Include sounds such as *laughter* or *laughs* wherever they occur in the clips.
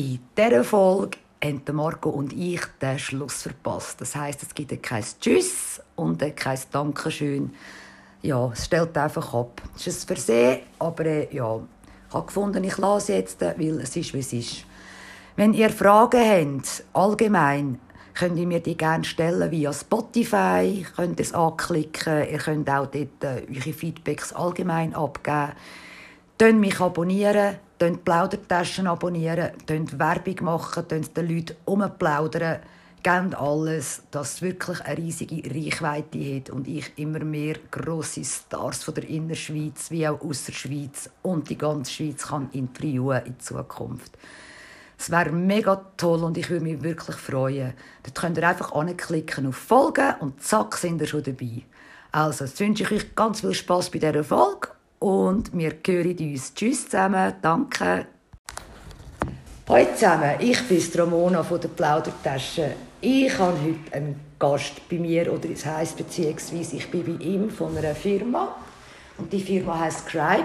In dieser Folge haben Marco und ich den Schluss verpasst. Das heißt, es gibt kein Tschüss und kein Dankeschön. Ja, es stellt einfach ab. Es ist ein Versehen, aber äh, ja, ich habe gefunden, ich lasse jetzt, weil es ist, wie es ist. Wenn ihr Fragen habt, allgemein, könnt ihr mir die gerne stellen via Spotify, könnt ihr es anklicken, ihr könnt auch dort äh, eure Feedbacks allgemein abgeben. Könnt mich abonnieren, könnt Plaudertaschen abonnieren, könnt Werbung machen, könnt den Leuten umplaudern. Gebt alles, dass es wirklich eine riesige Reichweite hat und ich immer mehr grosse Stars von der Innerschweiz wie auch aus Schweiz und die ganze Schweiz kann interviewen in Zukunft. Es wäre mega toll und ich würde mich wirklich freuen. Dort könnt ihr einfach anklicken auf Folgen und zack, sind ihr schon dabei. Also, jetzt wünsche ich euch ganz viel Spaß bei dieser Folge und wir hören uns. Tschüss zusammen, danke. Hallo zusammen, ich bin Ramona von der Plaudertasche. Ich habe heute einen Gast bei mir, oder es heisst beziehungsweise ich bin bei ihm von einer Firma. Und die Firma heißt Scribe.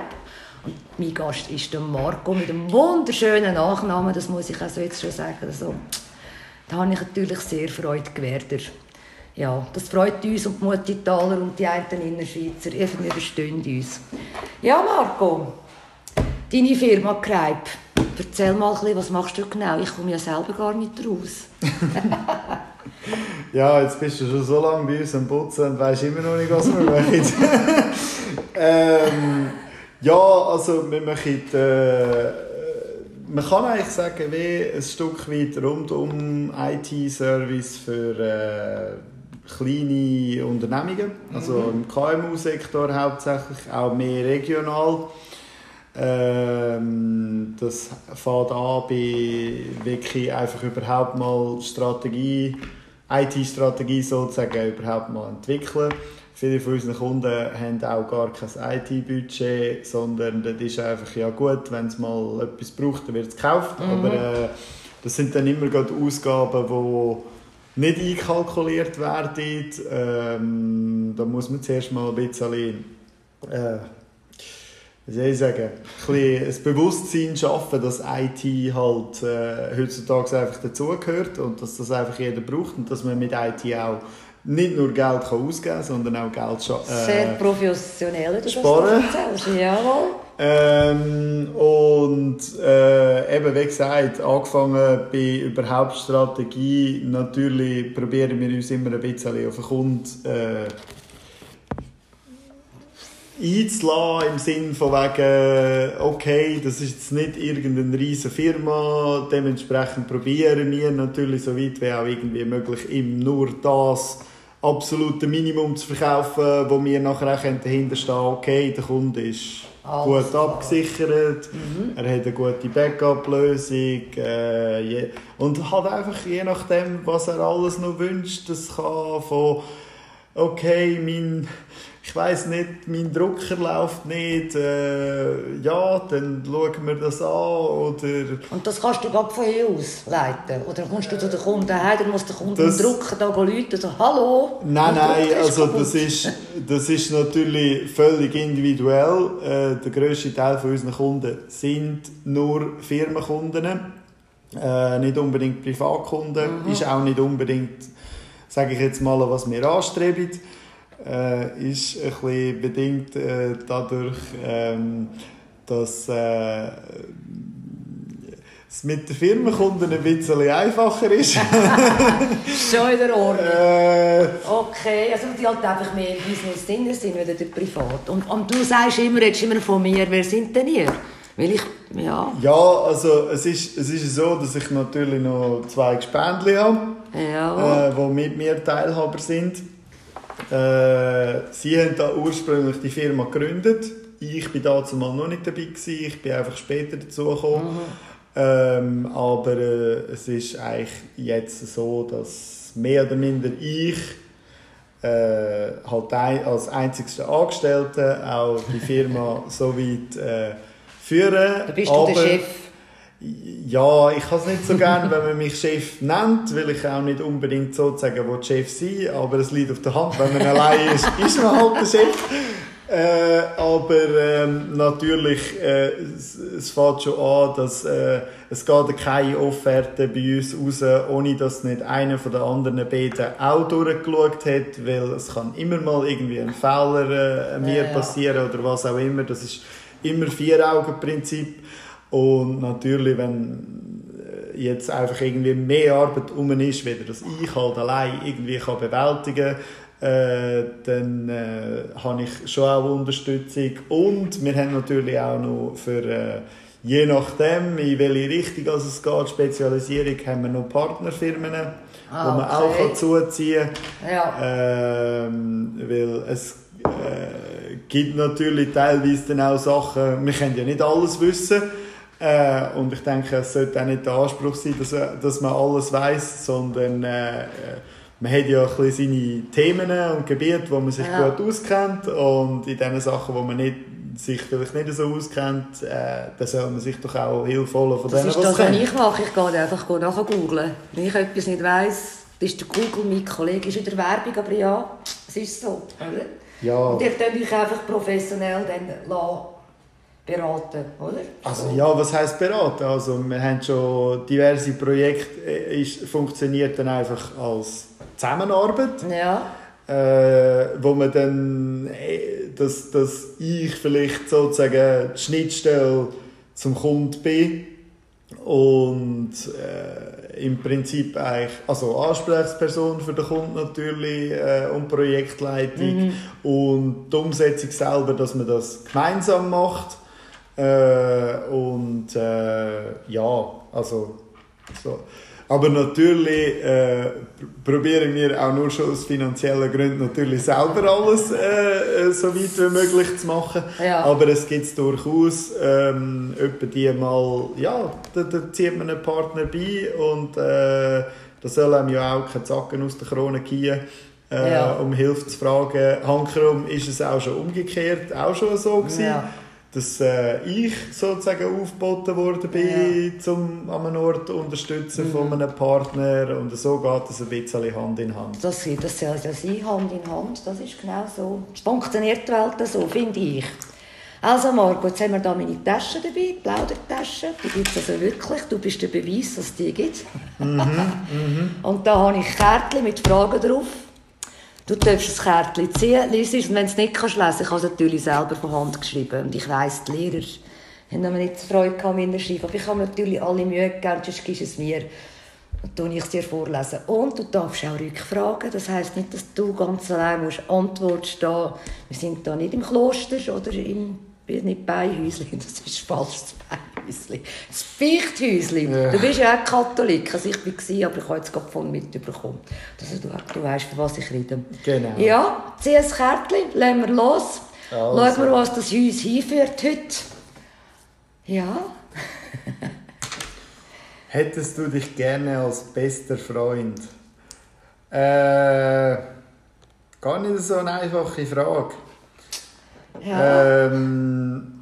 Und mein Gast ist der Marco mit einem wunderschönen Nachnamen, das muss ich also jetzt schon sagen. Also, da habe ich natürlich sehr Freude gewährt. Ja, das freut uns und die Muttitaler und die einen Innerschweizer. Wir verstehen uns. Ja, Marco, deine Firma Kreib. Erzähl mal ein bisschen, was machst du genau? Ich komme ja selber gar nicht raus. *laughs* ja, jetzt bist du schon so lange bei uns am Putzen und weißt immer noch nicht, was wir *laughs* machen. ähm, ja, also wir machen, äh, man kann eigentlich sagen, wie ein Stück weit rund um IT-Service für äh, kleine Unternehmungen, also mhm. im KMU-Sektor hauptsächlich, auch mehr regional. Ähm, das fängt an bei wirklich einfach überhaupt mal Strategie, IT-Strategie sozusagen überhaupt mal entwickeln Viele von unseren Kunden haben auch gar kein IT-Budget, sondern das ist einfach, ja gut, wenn es mal etwas braucht, dann wird es gekauft. Mhm. Aber äh, das sind dann immer gerade Ausgaben, die nicht einkalkuliert werden. Ähm, da muss man zuerst mal ein bisschen, äh, wie soll ich sagen, ein, ein Bewusstsein schaffen, dass IT halt äh, heutzutage einfach dazugehört und dass das einfach jeder braucht und dass man mit IT auch nicht nur Geld kann ausgeben kann, sondern auch Geld äh, Sehr professionell, du sparen. das Jawohl. Ähm, und äh, eben, wie gesagt, angefangen bei überhaupt Strategie, natürlich probieren wir uns immer ein bisschen auf den Kunden äh, einzulassen, im Sinne von wegen, okay, das ist jetzt nicht irgendeine riesige Firma, dementsprechend probieren wir natürlich so weit wie auch irgendwie möglich ihm nur das absolute Minimum zu verkaufen, wo wir nachher auch dahinter stehen okay, der Kunde ist Alles gut abgesichert, mhm. er hat eine gute Backup-Lösung äh, und hat einfach je nachdem, was er alles noch wünscht, das kann von okay, mein ich weiß nicht, mein Drucker läuft nicht, äh, ja, dann schauen wir das an, oder... Und das kannst du gerade von hier aus leiten? Oder kommst du zu den Kunden her, dann muss der Kunde das, den Drucker da rufen, so, hallo? Nein, nein, also das ist, das ist natürlich völlig individuell. Äh, der grösste Teil von unseren Kunden sind nur Firmenkunden, äh, nicht unbedingt Privatkunden, mhm. ist auch nicht unbedingt, sage ich jetzt mal, was wir anstreben äh, ist ein bisschen bedingt äh, dadurch, ähm, dass äh, es mit den Firmenkunden ein bisschen einfacher ist. *laughs* Schon in der Ordnung. Äh, okay, also die halt einfach mehr im Business drin sind, als der Privat. Und, und du sagst immer, jetzt immer von mir, wer sind denn ihr? Weil ich, ja... Ja, also es ist, es ist so, dass ich natürlich noch zwei Gespendli habe, ja. äh, die mit mir Teilhaber sind. Äh, sie haben da ursprünglich die Firma gegründet. Ich bin da zumal noch nicht dabei gewesen. Ich bin einfach später dazugekommen. Mhm. Ähm, aber äh, es ist eigentlich jetzt so, dass mehr oder minder ich äh, halt ein, als einzigster Angestellter auch die Firma *laughs* so weit äh, führen. Da bist aber, du der Chef. Ja, ich kann es nicht so gerne, wenn man mich Chef nennt, weil ich auch nicht unbedingt sozusagen Chef sein aber es liegt auf der Hand, wenn man allein ist, *laughs* ist man halt der Chef. Äh, aber ähm, natürlich, äh, es, es fängt schon an, dass äh, es geht keine Offerte bei uns raus, ohne dass nicht einer von den anderen beiden auch durchgeschaut hat, weil es kann immer mal irgendwie ein Fehler äh, mir Ja, ja. passieren oder was auch immer. Das ist immer Vier-Augen-Prinzip. Und natürlich, wenn äh, jetzt einfach irgendwie mehr Arbeit um ist, weder dass ich halt allein irgendwie kann bewältigen äh, dann äh, habe ich schon auch Unterstützung. Und wir haben natürlich auch noch für, äh, je nachdem, in welche Richtung also es geht, Spezialisierung, haben wir noch Partnerfirmen, Ah, wo man auch okay. kann zuziehen kann. Ja. Ähm, weil es äh, gibt natürlich teilweise dann auch Sachen, wir können ja nicht alles wissen. Äh, und ich denke, es sollte auch nicht der Anspruch sein, dass, dass man alles weiß, sondern äh, äh, man hat ja ein bisschen seine Themen und Gebiete, wo man sich Ja. gut auskennt. Und in den Sachen, wo man nicht, sich vielleicht nicht so auskennt, äh, dann soll man sich doch auch Hilfe holen von Das denen, ist was das, was ich mache. Ich gehe einfach nachher googlen. Wenn ich etwas nicht weiss, ist der Google mein Kollege. Ist wieder Werbung, aber ja, es ist so. Oder? Ja. Und ihr könnt euch einfach professionell dann lassen, beraten, oder? Also ja, was heißt beraten? Also wir haben schon diverse Projekte, äh, ist, funktioniert dann einfach als Zusammenarbeit, Ja. äh, wo man dann, äh, dass, dass ich vielleicht sozusagen die Schnittstelle zum Kunden bin und äh, im Prinzip eigentlich, also Ansprechperson für den Kunden natürlich äh, und Projektleitung und die Umsetzung selber, dass man das gemeinsam macht äh, und äh, ja, also so. Aber natürlich äh, pr- probieren wir auch nur schon aus finanziellen Gründen natürlich selber alles äh, äh, so weit wie möglich zu machen. Ja. Aber es gibt durchaus ähm, etwa die mal, ja, da, da zieht man einen Partner bei und äh, da soll einem ja auch keine Zacken aus der Krone gehen. Äh, Ja. um Hilfe zu fragen. Hankerum ist es auch schon umgekehrt, auch schon so gewesen Ja. Dass äh, ich sozusagen aufgeboten worden bin, zum an einem Ort zu unterstützen von einem Partner und so geht es ein bisschen Hand in Hand. Das, das soll ja sein, Hand in Hand. Das ist genau so. Es funktioniert die Welt so, finde ich. Also Margot, jetzt haben wir hier meine Taschen dabei, die Plaudertaschen. Die gibt es also wirklich. Du bist der Beweis, dass es die gibt. *laughs* Und da habe ich Kärtchen mit Fragen drauf. Du darfst das Kärtchen ziehen, liest es. Und wenn du es nicht kannst lesen ich habe es natürlich selber von Hand geschrieben. Und ich weiss, die Lehrer haben aber nicht Freude mir zu schreiben. Aber ich habe mir natürlich alle Mühe gegeben, sonst gibst es mir. Dann tue ich es dir vorlesen. Und du darfst auch rückfragen. Das heisst nicht, dass du ganz allein musst Antwort stehen Wir sind da nicht im Kloster oder im nicht Beihäusli. Das ist falsch, das Beihäusli. Das Fichthäusli. Ja. Du bist ja auch Katholik. Also ich war, aber ich habe jetzt gerade von mitbekommen. Also du, du weißt, von was ich rede. Genau. Ja, zieh ein Kärtchen, lassen wir los. Also. Schauen wir, was das uns hinführt heute. Ja. *laughs* Hättest du dich gerne als bester Freund? Äh, gar nicht so eine einfache Frage. Ja. Ähm,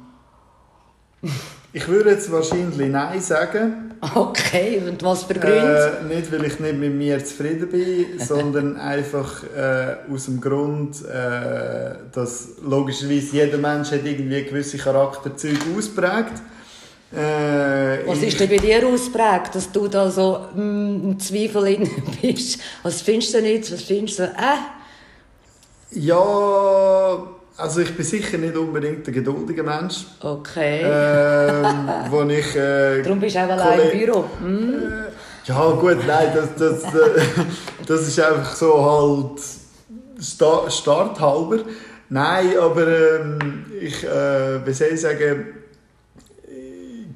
*laughs* ich würde jetzt wahrscheinlich Nein sagen. Okay, und was für Gründe? Äh, nicht, weil ich nicht mit mir zufrieden bin, *laughs* sondern einfach äh, aus dem Grund, äh, dass logischerweise jeder Mensch hat irgendwie gewisse Charakterzüge ausprägt. Äh, Was ist denn bei dir ausprägt, dass du da so mm, im Zweifel in *laughs* bist? Was findest du nicht? Was findest du? Äh? Ja, also ich bin sicher nicht unbedingt ein geduldiger Mensch. Okay. Ähm, wo ich... Äh, Darum bist du auch allein im Büro. Hm? Äh, Ja, gut, nein, das, das, äh, *laughs* das ist einfach so halt sta starthalber. Nein, aber ähm, ich, äh, wie soll ich sagen,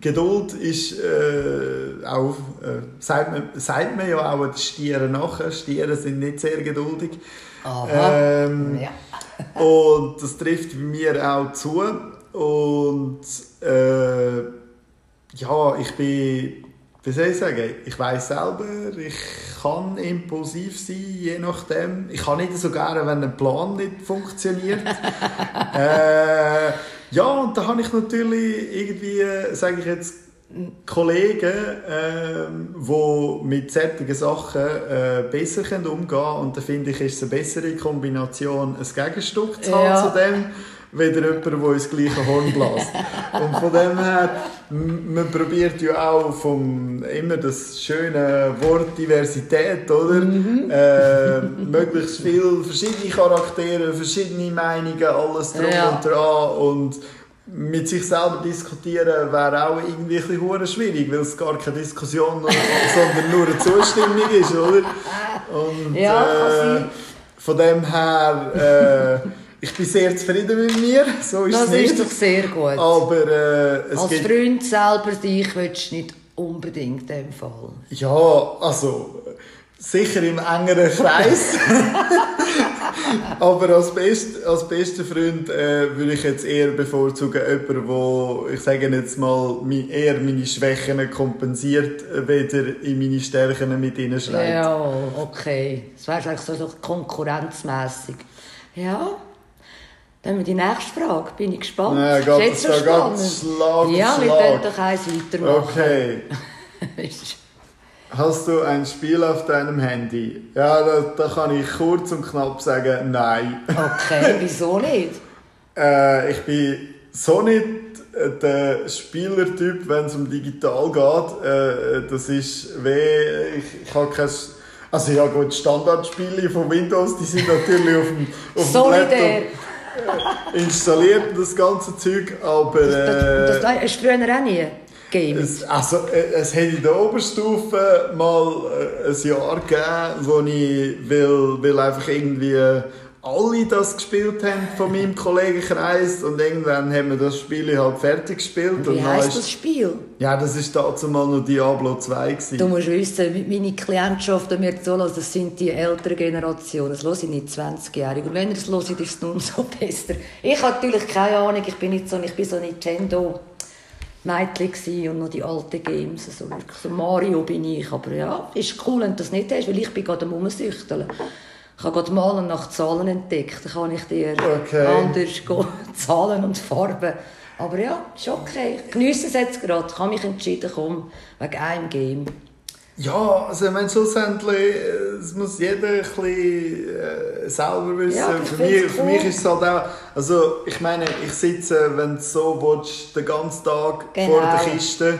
Geduld ist äh, auch, äh, sagt, man, sagt man ja auch den Stieren nachher. Stiere sind nicht sehr geduldig. Aha. Ähm, Ja. Und das trifft mir auch zu. Und äh, ja, ich bin, wie soll ich sagen, ich weiß selber, ich kann impulsiv sein, je nachdem. Ich kann nicht so gerne, wenn ein Plan nicht funktioniert. *laughs* äh, ja, und da habe ich natürlich irgendwie, sage ich jetzt, Kollegen, ähm, die mit solchen Sachen äh, besser können umgehen können. Und da finde ich, ist es eine bessere Kombination, ein Gegenstück zu haben Ja. zu dem, weder jemand, der ins gleiche Horn bläst. Und von dem her, man probiert ja auch vom, immer das schöne Wort Diversität, oder? Mhm. Äh, möglichst viele verschiedene Charaktere, verschiedene Meinungen, alles drum ja. und dran. Und mit sich selber diskutieren wäre auch irgendwie ein bisschen schwierig, weil es gar keine Diskussion, *laughs* sondern nur eine Zustimmung ist, oder? Und, ja, äh, von dem her, äh, ich bin sehr zufrieden mit mir, so ist das es nicht. ist doch sehr gut. Aber äh, Als gibt... Freund selber dich willst du nicht unbedingt in dem Fall. Ja, also sicher im engeren Kreis. *laughs* *laughs* Aber als, best, als bester Freund äh, würde ich jetzt eher bevorzugen, jemanden, der, ich sage jetzt mal, eher meine Schwächen kompensiert, weder in meine Stärken mit ihnen schreibt. Ja, okay. Das wäre eigentlich so, so konkurrenzmässig. Ja. Dann haben wir die nächste Frage. Bin ich gespannt. Ja, geht jetzt so ganz Schlag Ja, wir können doch eins weitermachen. Okay. *laughs* Hast du ein Spiel auf deinem Handy? Ja, da, da kann ich kurz und knapp sagen, nein. Okay, wieso nicht? äh, ich bin so nicht der Spielertyp, wenn es um digital geht. Äh, das ist weh. Ich, ich habe kein also ja gut, Standardspiele von Windows, die sind natürlich auf dem, auf dem Laptop äh, installiert, das ganze Zeug, aber... Äh, das, das, das hast du früher auch nie? Gaming. Es, also, äh, es hat in der Oberstufe mal äh, ein Jahr gegeben, wo ich, weil, weil einfach irgendwie alle das gespielt haben von meinem Kollegenkreis und irgendwann haben wir das Spiel halt fertig gespielt. Wie heisst das Spiel? Ja, das war dazu mal noch Diablo 2. Gewesen. Du musst wissen, meine Klientschaft die mir zuhören, das sind die älteren Generationen. Das höre ich nicht 20-Jährige. Und wenn ihr das hört, ist es nun so *laughs* besser. Ich habe natürlich keine Ahnung, ich bin nicht so, ich bin so Nintendo Mädchen und noch die alten Games. Also wirklich so Mario bin ich. Aber ja, ist cool, wenn du das nicht hast, weil ich bin gerade am Umsüchteln. Ich habe gerade Malen nach Zahlen entdeckt. Da kann ich dir okay. anders *laughs* Zahlen und Farben. Aber ja, ist okay. Ich genieße es jetzt gerade. Ich habe mich entschieden, komm, wegen einem Game. Ja, also ich meine, schlussendlich es muss jeder ein bisschen äh, selber wissen. Ja, für, mich, cool. für mich ist es halt auch, also ich meine, ich sitze, wenn du so willst, den ganzen Tag genau. vor der Kiste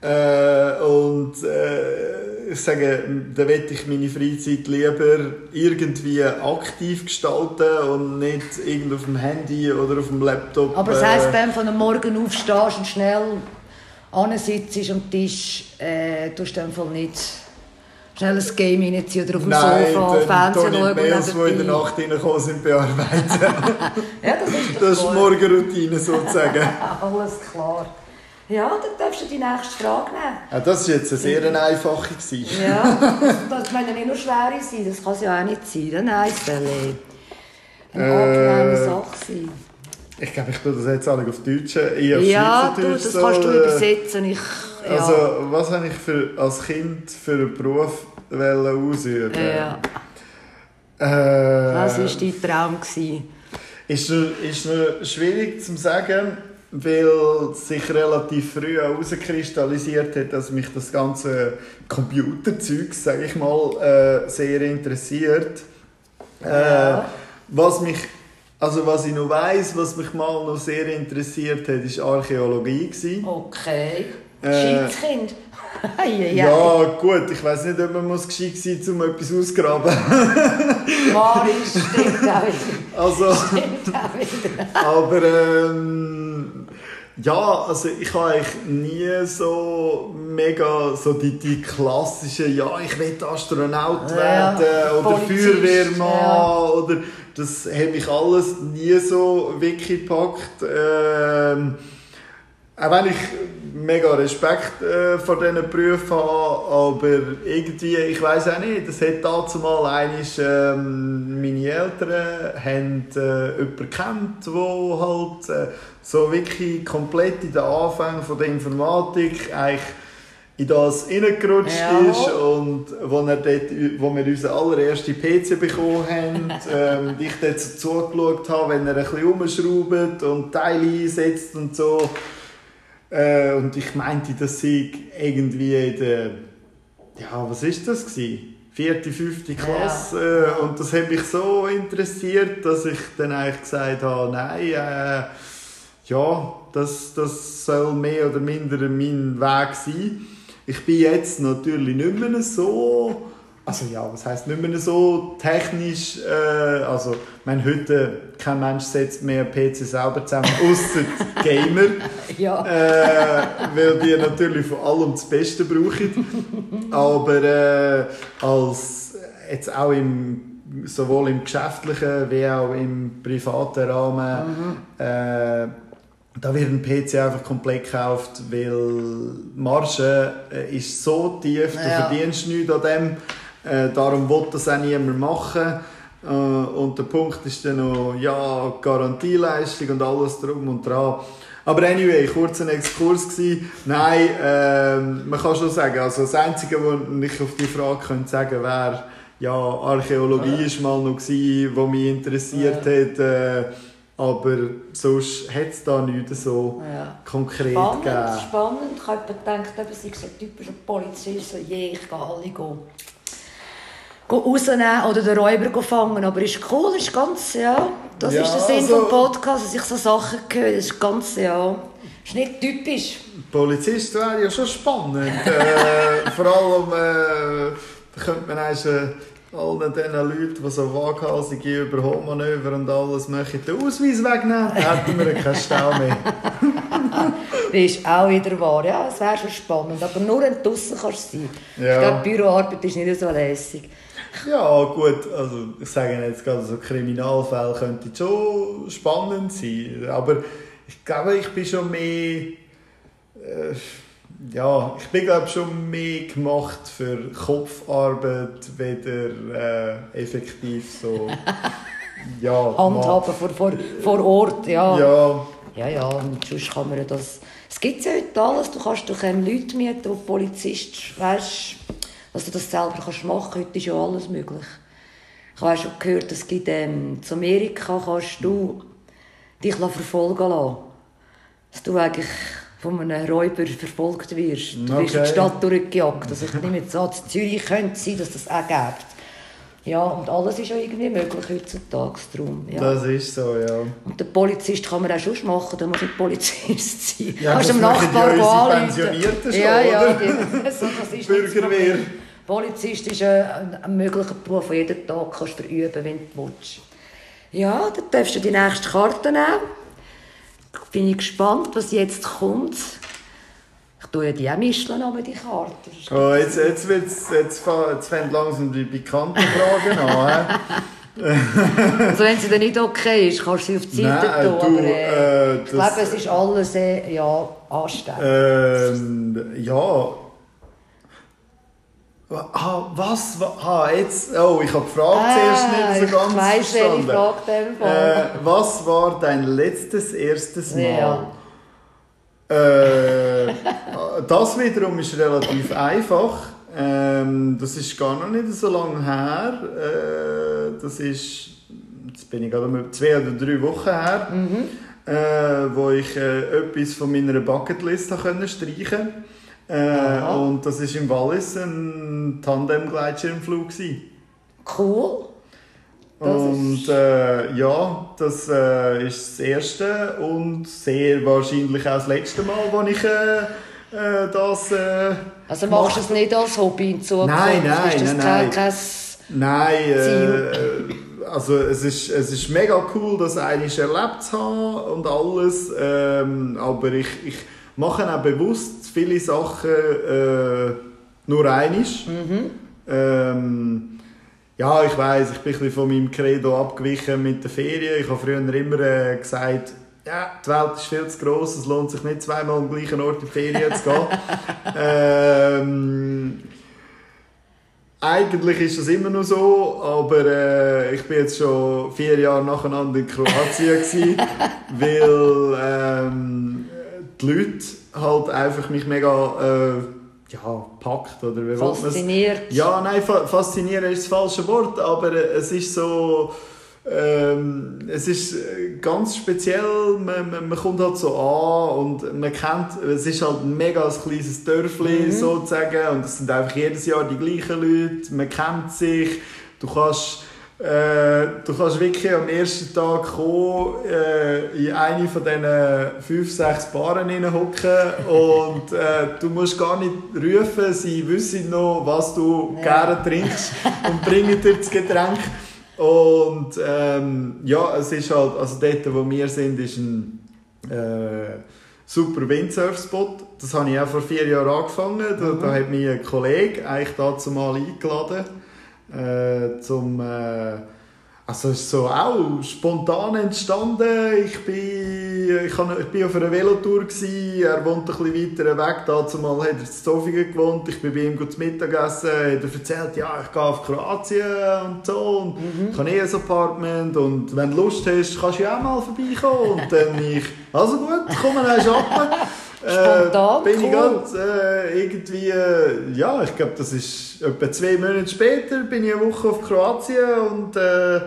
äh, und äh, ich sage, da möchte ich meine Freizeit lieber irgendwie aktiv gestalten und nicht irgend auf dem Handy oder auf dem Laptop. Aber das heisst, wenn du von Morgen aufstehst und schnell sitzt am Tisch, äh, tust du einfach nicht schnell ein Game reinziehen oder auf dem Nein, Sofa Fernsehen schauen. Nein, Mails, die in der Nacht reingekommen sind, bearbeiten. *laughs* ja, das ist Das ist Morgenroutine sozusagen. *laughs* Alles klar. Ja, dann darfst du die nächste Frage nehmen. Ja, das war jetzt eine sehr einfache. ja, *laughs* das, können nicht nur schwere sein, das kann es ja auch nicht sein. Nein, es soll eine äh, angenehme Sache sein. Ich glaube, ich tue das jetzt alle auf Deutsch. Ich auf ja, du, das so, kannst du übersetzen. Ich, ja. Also, was habe ich für, als Kind für einen Beruf ausüben Ja. Äh, was war dein Traum? Ist nur, ist nur schwierig zu sagen, weil sich relativ früh herauskristallisiert hat, dass mich das ganze Computerzeug, sage ich mal, äh, sehr interessiert. Äh, was mich also was ich noch weiss, was mich mal noch sehr interessiert hat, war Archäologie. Okay. Äh, Kind. *laughs* ja, gut, ich weiß nicht, ob man muss gescheit sein muss, um etwas auszugraben. *laughs* Mari, stimmt auch. *laughs* Also, stimmt auch wieder. aber ähm, ja, also ich habe eigentlich nie so mega so die, die klassischen, ja, ich will Astronaut werden ja, oder Feuerwehrmann ja. oder das habe ich alles nie so wirklich gepackt. Ähm, auch wenn ich mega Respekt äh, vor diesen Berufen habe, aber irgendwie, ich weiß auch nicht, das hat dazu mal eines, ähm, meine Eltern haben äh, jemanden kennt, der halt äh, so wirklich komplett in den Anfängen der Informatik eigentlich in das reingerutscht ja. ist und wo, er dort, wo wir unseren allerersten PC bekommen haben *laughs* ähm, ich dort so zugeschaut habe, wenn er ein bisschen umschraubt und Teile einsetzt und so. Äh, und ich meinte, dass ich irgendwie in der, ja, was ist das gewesen? vierte, fünfte Klasse ja. und das hat mich so interessiert, dass ich dann eigentlich gesagt habe, nein, äh, ja, das, das soll mehr oder minder mein Weg sein. Ich bin jetzt natürlich nicht mehr so also ja, was heißt nicht mehr so technisch, äh, also ich meine, heute kein Mensch setzt mehr PC selber zusammen, außer Gamer, *laughs* ja. äh, weil die natürlich von allem das Beste brauchen, aber äh, als jetzt auch im sowohl im geschäftlichen wie auch im privaten Rahmen mhm. äh, da wird ein PC einfach komplett gekauft, weil die Marge äh, ist so tief, du ja. verdienst nichts an dem äh, darum will das auch niemand machen. Äh, und der Punkt ist dann noch, ja, Garantieleistung und alles drum und dran. Aber anyway, kurz ein Exkurs gewesen. Nein, äh, man kann schon sagen, also das Einzige, was ich auf die Frage könnte sagen wäre, ja, Archäologie war mal noch, gewesen, was mich interessiert ja. hat. Äh, aber sonst hat es da nichts so ja. konkret spannend, gegeben. Spannend, ich habe gedacht, es sei so typischer Polizist, so, je, ich gehe alle gehen rausnehmen oder den Räuber fangen. Aber ist cool, ist ganz, ja. Das ja, ist der Sinn also, des Podcasts, dass ich so Sachen höre. Das ist ganz, ja. ist nicht typisch. Polizist wäre ja schon spannend. äh, *laughs* vor allem, äh, könnte man eigentlich allen diesen Leuten, die so waghalsige Überholmanöver und alles machen, den Ausweis wegnehmen, hätten wir keinen Stau mehr. *laughs* das ist auch wieder wahr. Ja, es wäre schon spannend. Aber nur wenn du draußen kannst sein. Ja. Ich glaube, Büroarbeit ist nicht so lässig. Ja, gut, also ich sage jetzt gerade, so Kriminalfälle könnten schon spannend sein, aber ich glaube, ich bin schon mehr, äh, ja, ich bin glaube schon mehr gemacht für Kopfarbeit, weder äh, effektiv so, *laughs* ja. Handhaben vor, vor, vor Ort, ja. Ja. Ja, ja, und sonst kann man das, es gibt ja heute alles, du kannst doch Leute mieten, die Polizist, weißt dass du das selber kannst machen kannst. Heute ist ja alles möglich. Ich habe schon gehört, es gibt ähm, zu Amerika kannst du dich verfolgen lassen. Dass du eigentlich von einem Räuber verfolgt wirst. Du okay. wirst in die Stadt durchgejagt. Also ich nehme jetzt an, in Zürich könnte es sein, dass das auch gibt. Ja, und alles ist ja irgendwie möglich heutzutage. Darum, ja. Das ist so, ja. Und der Polizist kann man auch schon machen, da muss nicht Polizist *laughs* sein. Ja, kannst das dem Nachbar ja Pensionierten schon, ja, ja, oder? Die, *laughs* das, das ist Bürgerwehr. Polizist ist ein, ein möglicher Beruf, den jeden Tag kannst verüben wenn du willst. Ja, dann darfst du die nächste Karte nehmen. Bin ich gespannt, was jetzt kommt. Ich tue ja die auch mischen, aber die Karte. Oh, jetzt, jetzt, jetzt, jetzt, jetzt fängt langsam die bekannten Fragen an. *laughs* also wenn sie dann nicht okay ist, kannst du sie auf die Seite Nein, tun. Du, aber, äh, ich glaube, es ist alles äh, ja, ansteckend. Ähm, ja, Ah, was? Ah, jetzt. Oh, ich habe die Frage ah, zuerst nicht so ganz ich weiss, verstanden. Frage äh, was war dein letztes, erstes Mal? Ja. Äh, *laughs* das wiederum ist relativ einfach. Ähm, das ist gar noch nicht so lange her. Äh, das ist, jetzt bin ich gerade mal zwei oder drei Wochen her, mhm. äh, wo ich äh, etwas von meiner Bucketlist streichen konnte. Äh, und das war im Wallis ein Tandem-Gleitschirmflug. Cool. Das und äh, ja, das äh, ist das erste und sehr wahrscheinlich auch das letzte Mal, wo ich äh, äh das. Äh, also machst du es nicht als Hobby in Zukunft? Nein, nein, ist das nein, kein, nein. Äh, also es ist, es ist mega cool, das eigentlich erlebt zu haben und alles, ähm, aber ich, ich mache auch bewusst viele Sachen äh, nur einisch. Mhm. Ähm, ja, ich weiß, ich bin ein bisschen von meinem Credo abgewichen mit den Ferien. Ich habe früher immer äh, gesagt, ja, die Welt ist viel zu gross, es lohnt sich nicht zweimal am gleichen Ort in die Ferien zu gehen. *laughs* ähm, eigentlich ist das immer noch so, aber äh, ich bin jetzt schon vier Jahre nacheinander in Kroatien gewesen, *laughs* weil ähm, die Leute halt einfach mich mega äh, ja, packt oder wie Fasziniert. Ja, nein, fa faszinieren ist das falsche Wort, aber es ist so ähm, es ist äh, ganz speziell, man, man, man, kommt halt so an und man kennt, es ist halt ein mega kleines Dörfli mhm. sozusagen und es sind einfach jedes Jahr die gleichen Leute, man kennt sich, du kannst äh, du kannst wirklich am ersten Tag kommen, äh, in eine von diesen fünf, sechs Baren hocken und äh, du musst gar nicht rufen, sie wissen noch, was du ja. gerne trinkst und bringen dir das Getränk. Und ähm, ja, es ist halt, also dort, wo wir sind, ist ein äh, super Windsurf-Spot. Das habe ich auch vor vier Jahren angefangen. Da, mhm. da hat mich ein Kollege eigentlich dazu mal eingeladen, äh, zum äh, also ist so auch spontan entstanden. Ich bin, ich, kann, ich bin auf einer Velotour, gewesen. er wohnt ein bisschen weiter weg. Dazu mal hat er in Zofingen gewohnt. Ich bin bei ihm gut Mittagessen. Er hat erzählt, ja, ich gehe auf Kroatien und so. Und mhm. Ich habe eh ein Apartment. Und wenn du Lust hast, kannst du ja auch mal vorbeikommen. Und dann ich, also gut, komm, dann shoppen. Spontan, äh, bin ich ganz äh, irgendwie, äh, ja, ich glaube, das ist etwa zwei Monate später, bin ich eine Woche auf Kroatien und äh,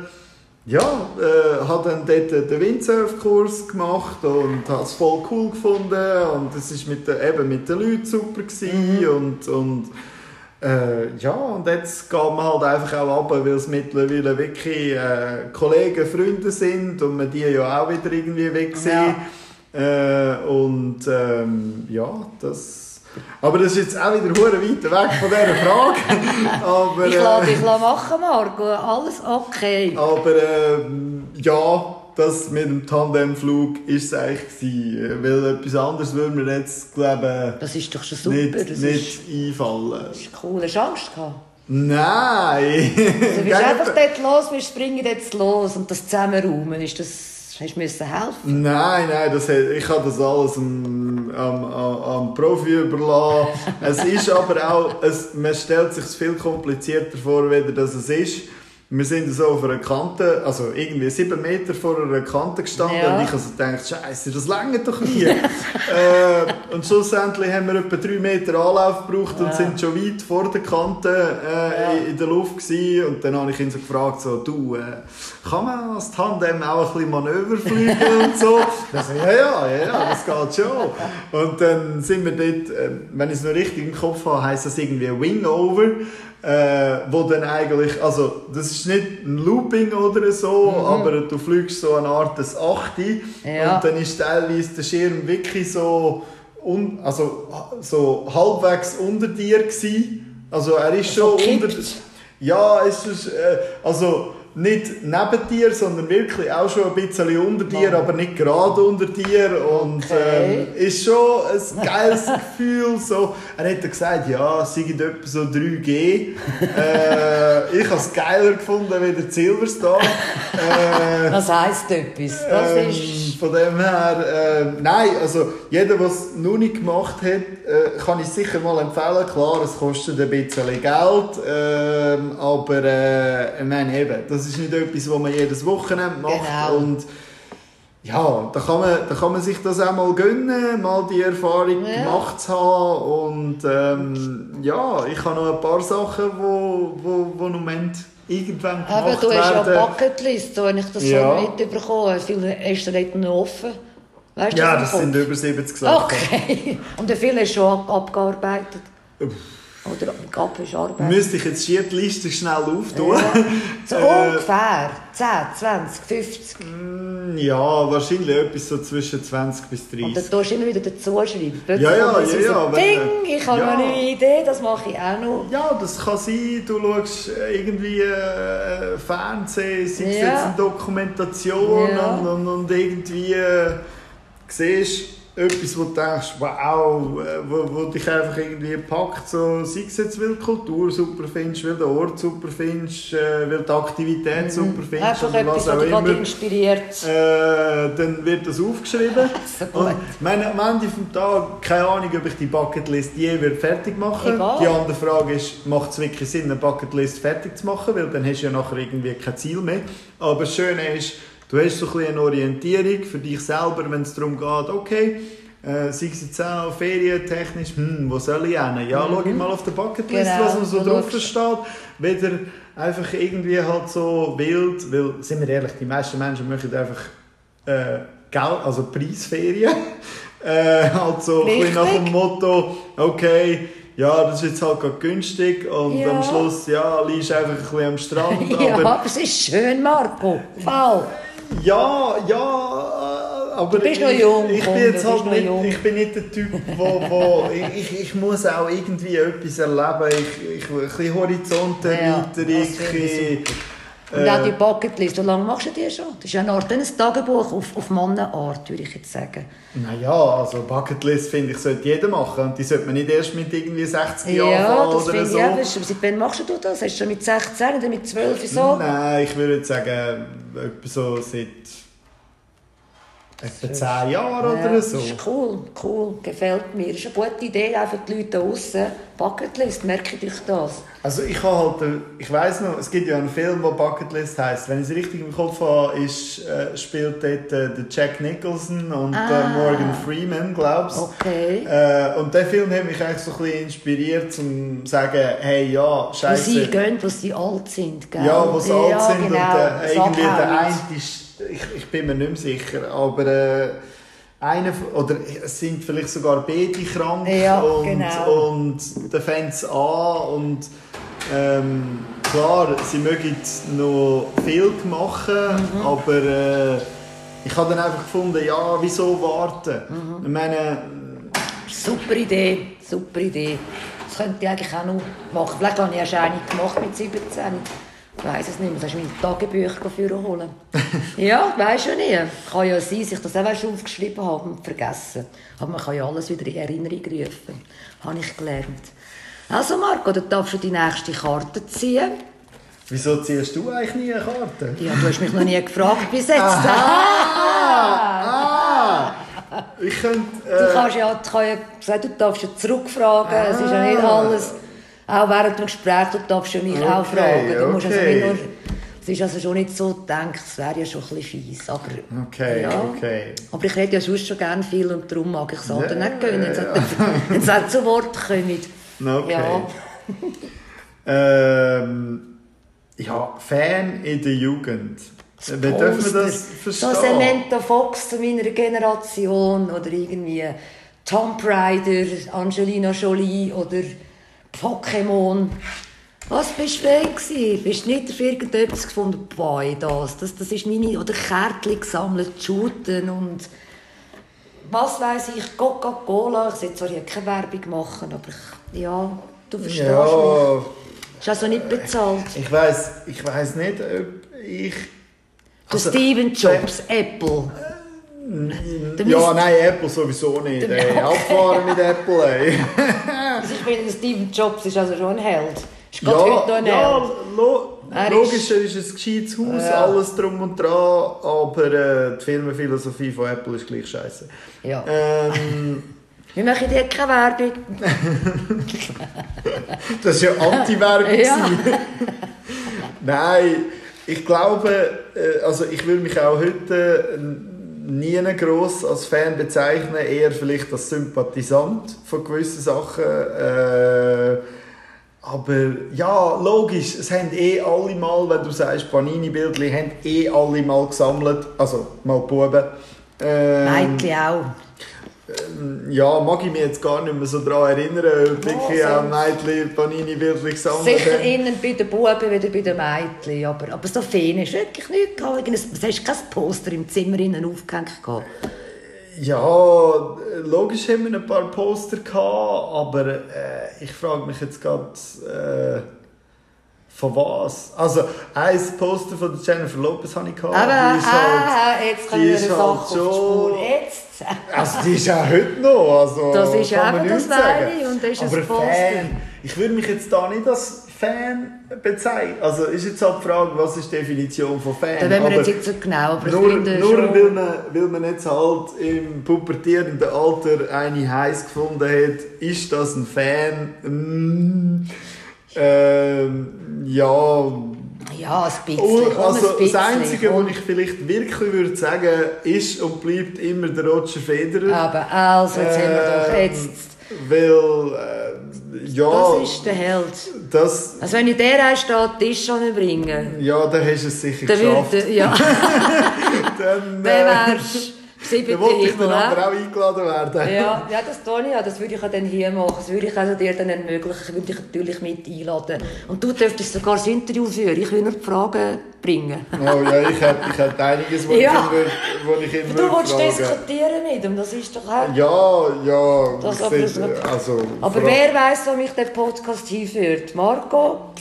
ja, äh, habe dann dort den Windsurfkurs gemacht und habe es voll cool gefunden und es war mit, den, eben mit den Leuten super gewesen mhm. und, und äh, ja, und jetzt geht man halt einfach auch ab, weil es mittlerweile wirklich äh, Kollegen, Freunde sind und man die ja auch wieder irgendwie weg sind. Ja. Äh, und ähm, ja, das. Aber das ist jetzt auch wieder hure weit weg von dieser Frage. *laughs* aber, ich lasse dich äh, machen, Marco. Alles okay. Aber äh, ja, das mit dem Tandemflug war es eigentlich. Gewesen, weil etwas anderes würde mir jetzt, glaube Das ist doch schon super. Nicht, das nicht ist, einfallen. Das ist cool. Hast du Angst gehabt? Nein! Also, du bist *laughs* einfach dort los, wir springen jetzt los und das zusammenräumen, ist das Hast du helfen? Nein, nein, das, ich habe das alles am, am, am Profi überlassen. *laughs* es ist aber auch, es, man stellt sich viel komplizierter vor, wie das es ist. Wir sind so auf einer Kante, also irgendwie sieben Meter vor einer Kante gestanden ja. und ich also gedacht, Scheiße, das längert doch nie. *laughs* äh, und schlussendlich haben wir etwa drei Meter Anlauf gebraucht ja. und sind schon weit vor der Kante äh, ja. in der Luft gewesen. Und dann habe ich ihn so gefragt, so, du, äh, kann man als Tandem auch ein bisschen Manöver fliegen *laughs* und so? Dann so, ja, ja, ja, ja, das geht schon. Und dann sind wir dort, äh, wenn ich es noch richtig im Kopf habe, heisst das irgendwie Wingover äh, wo dann eigentlich, also das ist nicht ein Looping oder so, mhm. aber du fliegst so eine Art des Achti ja. und dann ist teilweise der Schirm wirklich so, un, also, so halbwegs unter dir gewesen. Also er ist schon so unter... Ja, es ist, äh, also nicht neben dir, sondern wirklich auch schon ein bisschen unter dir, aber nicht gerade unter dir. Und okay. ähm, ist schon ein geiles Gefühl. So. Er hat gesagt, ja, es sei etwa so 3G. äh, ich habe es geiler gefunden wie der Silverstar. Äh, das heisst etwas. Das ähm, ist... Von dem her, äh, nein, also jeder, der es noch nicht gemacht hat, äh, kann ich sicher mal empfehlen. Klar, es kostet ein bisschen Geld, ähm, aber äh, meine eben, das das ist nicht etwas, was man jedes Wochenende macht. Genau. Und ja, da kann, man, da kann man sich das auch mal gönnen, mal die Erfahrung ja. gemacht zu haben. Und ähm, ja, ich habe noch ein paar Sachen, die wo, wo, wo im Moment irgendwann gemacht Aber du hast ja eine Bucketlist, habe ich das ja. so mitbekommen. Viele hast du dort noch offen. Weißt ja, das sind über 70 Sachen. Okay. *laughs* Und viele hast du schon abgearbeitet? Oder gab es Arbeit? Müsste ich jetzt die Liste schnell auftun? Ja. *laughs* So äh, ungefähr 10, 20, 50? ja, wahrscheinlich etwas so zwischen 20 bis 30. Und dann tust du immer wieder dazu schreiben. ja, ja, ja, so ja. Ding, ich habe ja. noch eine Idee, das mache ich auch noch. Ja, das kann sein, du schaust irgendwie äh, Fernsehen, sei es ja. jetzt eine Dokumentation ja. und, und, und irgendwie äh, siehst etwas, wo du denkst, wow, äh, wo, wo dich einfach irgendwie packt, so, sei es jetzt, weil die Kultur super findest, weil der Ort super findest, äh, weil die Aktivität mhm. super findest, einfach oder was auch immer, inspiriert. Äh, dann wird das aufgeschrieben. *laughs* so und meine, am Ende des Tages, keine Ahnung, ob ich die Bucketlist je wird fertig machen Egal. Die andere Frage ist, macht es wirklich Sinn, eine Bucketlist fertig zu machen, weil dann hast du ja nachher irgendwie kein Ziel mehr. Aber das Schöne ist, Du hast so ein eine Orientierung für dich selber, wenn es darum geht, okay, Äh, sei es jetzt auch ferientechnisch, hm, wo soll ich hin? Ja, mhm. schau ich mal auf der Bucketlist, Genau, was noch so drauf steht. Wieder einfach irgendwie halt so wild, weil, sind wir ehrlich, die meisten Menschen möchten einfach äh, Geld, also Preisferien. *laughs* äh, halt so ein bisschen nach dem Richtig. Motto, okay, ja, das ist jetzt halt gerade günstig und Ja. am Schluss, ja, liegst einfach ein bisschen am Strand. *laughs* Ja, aber aber es ist schön, Marco. Voll. Ja, ja, äh, aber Du bist ich, noch jung, ich bin jetzt halt nicht, jung. ich bin nicht der Typ, wo, wo *laughs* ich, ich, ich muss auch irgendwie etwas erleben, ich, ich, ein bisschen Horizonterweiterung, Ja, das finde ich Und auch äh, die Bucketlist, wie lange machst du die schon? Das ist ja eine Art ein Tagebuch auf, auf Mannenart, würde ich jetzt sagen. Naja, also Bucketlist finde ich, sollte jeder machen und die sollte man nicht erst mit irgendwie 60 Jahren Ja, anfangen das oder finde so. ich eben. Seit wann machst du das? Hast du schon mit 16 oder mit 12 so? Nein, ich würde jetzt sagen, etwa so seit etwa 10 Jahren Ja, oder so. Das ist cool, cool, gefällt mir. Das ist eine gute Idee, auch für die Leute da draussen. Bucketlist, merke ich das. Also ich habe halt, äh, ich weiß noch, es gibt ja einen Film, der Bucketlist heißt. Wenn ich es richtig im Kopf habe, ist, äh, spielt dort äh, der Jack Nicholson und Ah. äh, Morgan Freeman, glaubst Okay. äh, Und der Film hat mich eigentlich so ein bisschen inspiriert, um zu sagen, hey, ja, Wo sie scheiße. gehen, wo sie alt sind, gell? Ja, wo sie alt Ja, sind genau, und äh, irgendwie der eine ist, ich, ich bin mir nicht mehr sicher, aber äh, einer, oder es sind vielleicht sogar beide krank Ja, und, genau. und dann fängt es an und ähm, klar, sie mögen noch viel machen, Mhm. aber äh, ich habe dann einfach gefunden, ja, wieso warten? Mhm. Ich meine, Super Idee, super Idee. Das könnte ich eigentlich auch noch machen. Vielleicht habe ich schon eine gemacht mit 17. Ich weiss es nicht. Sollst du meine Tagebücher führen holen? *laughs* ja, weisst du nicht. Kann ja sein, dass ich das auch schon aufgeschrieben habe und vergessen. Aber man kann ja alles wieder in Erinnerung rufen. Habe ich gelernt. Also Marco, du darfst du die nächste Karte ziehen. wieso ziehst du eigentlich nie eine Karte? Ja, du hast mich noch nie *laughs* gefragt bis jetzt. Ah! Ich könnte... Du Äh, kannst ja, ich ja gesagt, du darfst ja zurückfragen. Es ist ja nicht Ah. alles. Auch während dem Gespräch, du darfst ja mich Okay, auch fragen. Du musst also okay. nur, es ist also schon nicht so gedacht, es wäre ja schon ein bisschen fies. Aber, Okay, ja. okay. aber ich rede ja sonst schon gerne viel und darum mag ich es anderen Ja, nicht gönnen, *laughs* wenn sie- auch zu Wort kommen. Okay. Ja. ähm, ja, Fan in der Jugend. Wie dürfen wir das So verstehen? Samantha Fox zu meiner Generation oder irgendwie Tomb Raider, Angelina Jolie oder Pokémon. Was bist du weg gewesen? Bist du nicht auf irgendetwas gefunden? Boy, das, das, das ist meine... Oder Kärtchen gesammelt, shooten und... Was weiß ich, Coca-Cola. Ich sollte zwar hier keine Werbung machen, aber ich, ja, du verstehst mich. Ja, Ist also nicht bezahlt. ich weiß, ich weiß nicht, ob ich. Der Also, Steve Jobs, Apple. Der Ja, nein, Apple sowieso nicht. Ey. Abfahren mit Apple, ey. *laughs* Also ich finde, Steve Jobs ist also schon ein Held. Ist Ja, gerade heute noch ein ja Held. lo Er ist- logisch, er ist ein gescheites Haus, Ja. alles drum und dran, aber äh, die Firmenphilosophie von Apple ist gleich scheiße. Ja. Ähm, *laughs* Wir machen dir keine Werbung. *laughs* das war ja Anti-Werbung. *laughs* Ja. Nein, ich glaube, äh, also ich würde mich auch heute äh, nie gross als Fan bezeichnen, eher vielleicht als Sympathisant von gewissen Sachen. Äh, aber ja, logisch, es haben eh alle mal, wenn du sagst, Panini-Bildchen, haben eh alle mal gesammelt, also mal Buben. Ähm, Mädchen auch. Ja, mag ich mich jetzt gar nicht mehr so daran erinnern, ob wirklich so. auch Mädchen Panini-Bildchen gesammelt Sicher haben. innen bei den Buben, wieder bei den Mädchen. Aber, aber so fein ist wirklich nichts. gehabt. Du hast kein Poster im Zimmer innen aufgehängt. gehabt. Ja, logisch haben wir ein paar Poster gehabt, aber äh, ich frage mich jetzt gerade, äh, von was? Also, ein Poster von Jennifer Lopez habe ich gehabt. Aber die ist halt, ah, jetzt die wir ist eine halt Sache die schon-. Jetzt. also die ist auch heute noch. Also, Das ist eben das. Weine und das ist ein aber Poster. Fan, ich würde mich jetzt da nicht als Fan bezeichnen. Also ist jetzt halt die Frage, was ist die Definition von Fan? Da wollen wir Aber- jetzt nicht so genau, aber ich nur, finde nur schon... weil, man, weil man jetzt halt im pubertierenden Alter eine heiß gefunden hat, ist das ein Fan? Mm, ähm, ja, Ja, ein bisschen. Und, komm, also ein bisschen, das Einzige, was ich vielleicht wirklich würde sagen, ist und bleibt immer der Roger Federer. Aber also, jetzt haben wir doch Ähm, jetzt... Weil, äh, ja, Das ist der Held. das, Also wenn ich der einsteht, Tisch bringen, ja, dann hast du es sicher *laughs* dann geschafft. würde... Ja, Dann, äh, wärst siebte wollte ich dann Himmel, aber auch eingeladen werden. Ja, ja, das tue ich ja. Das würde ich dann hier machen. Das würde ich also dir dann ermöglichen. Ich würde dich natürlich mit einladen. Und du dürftest sogar das Interview führen. Ich will nur die Fragen bringen. Oh ja, ich hätte, ich hätte einiges, was Ja. ich ihn Du willst fragen. diskutieren mit ihm, das ist doch auch... Ja, ja. Das aber sehe- so- also, Aber wer weiß, wo mich der Podcast hinführt? Marco?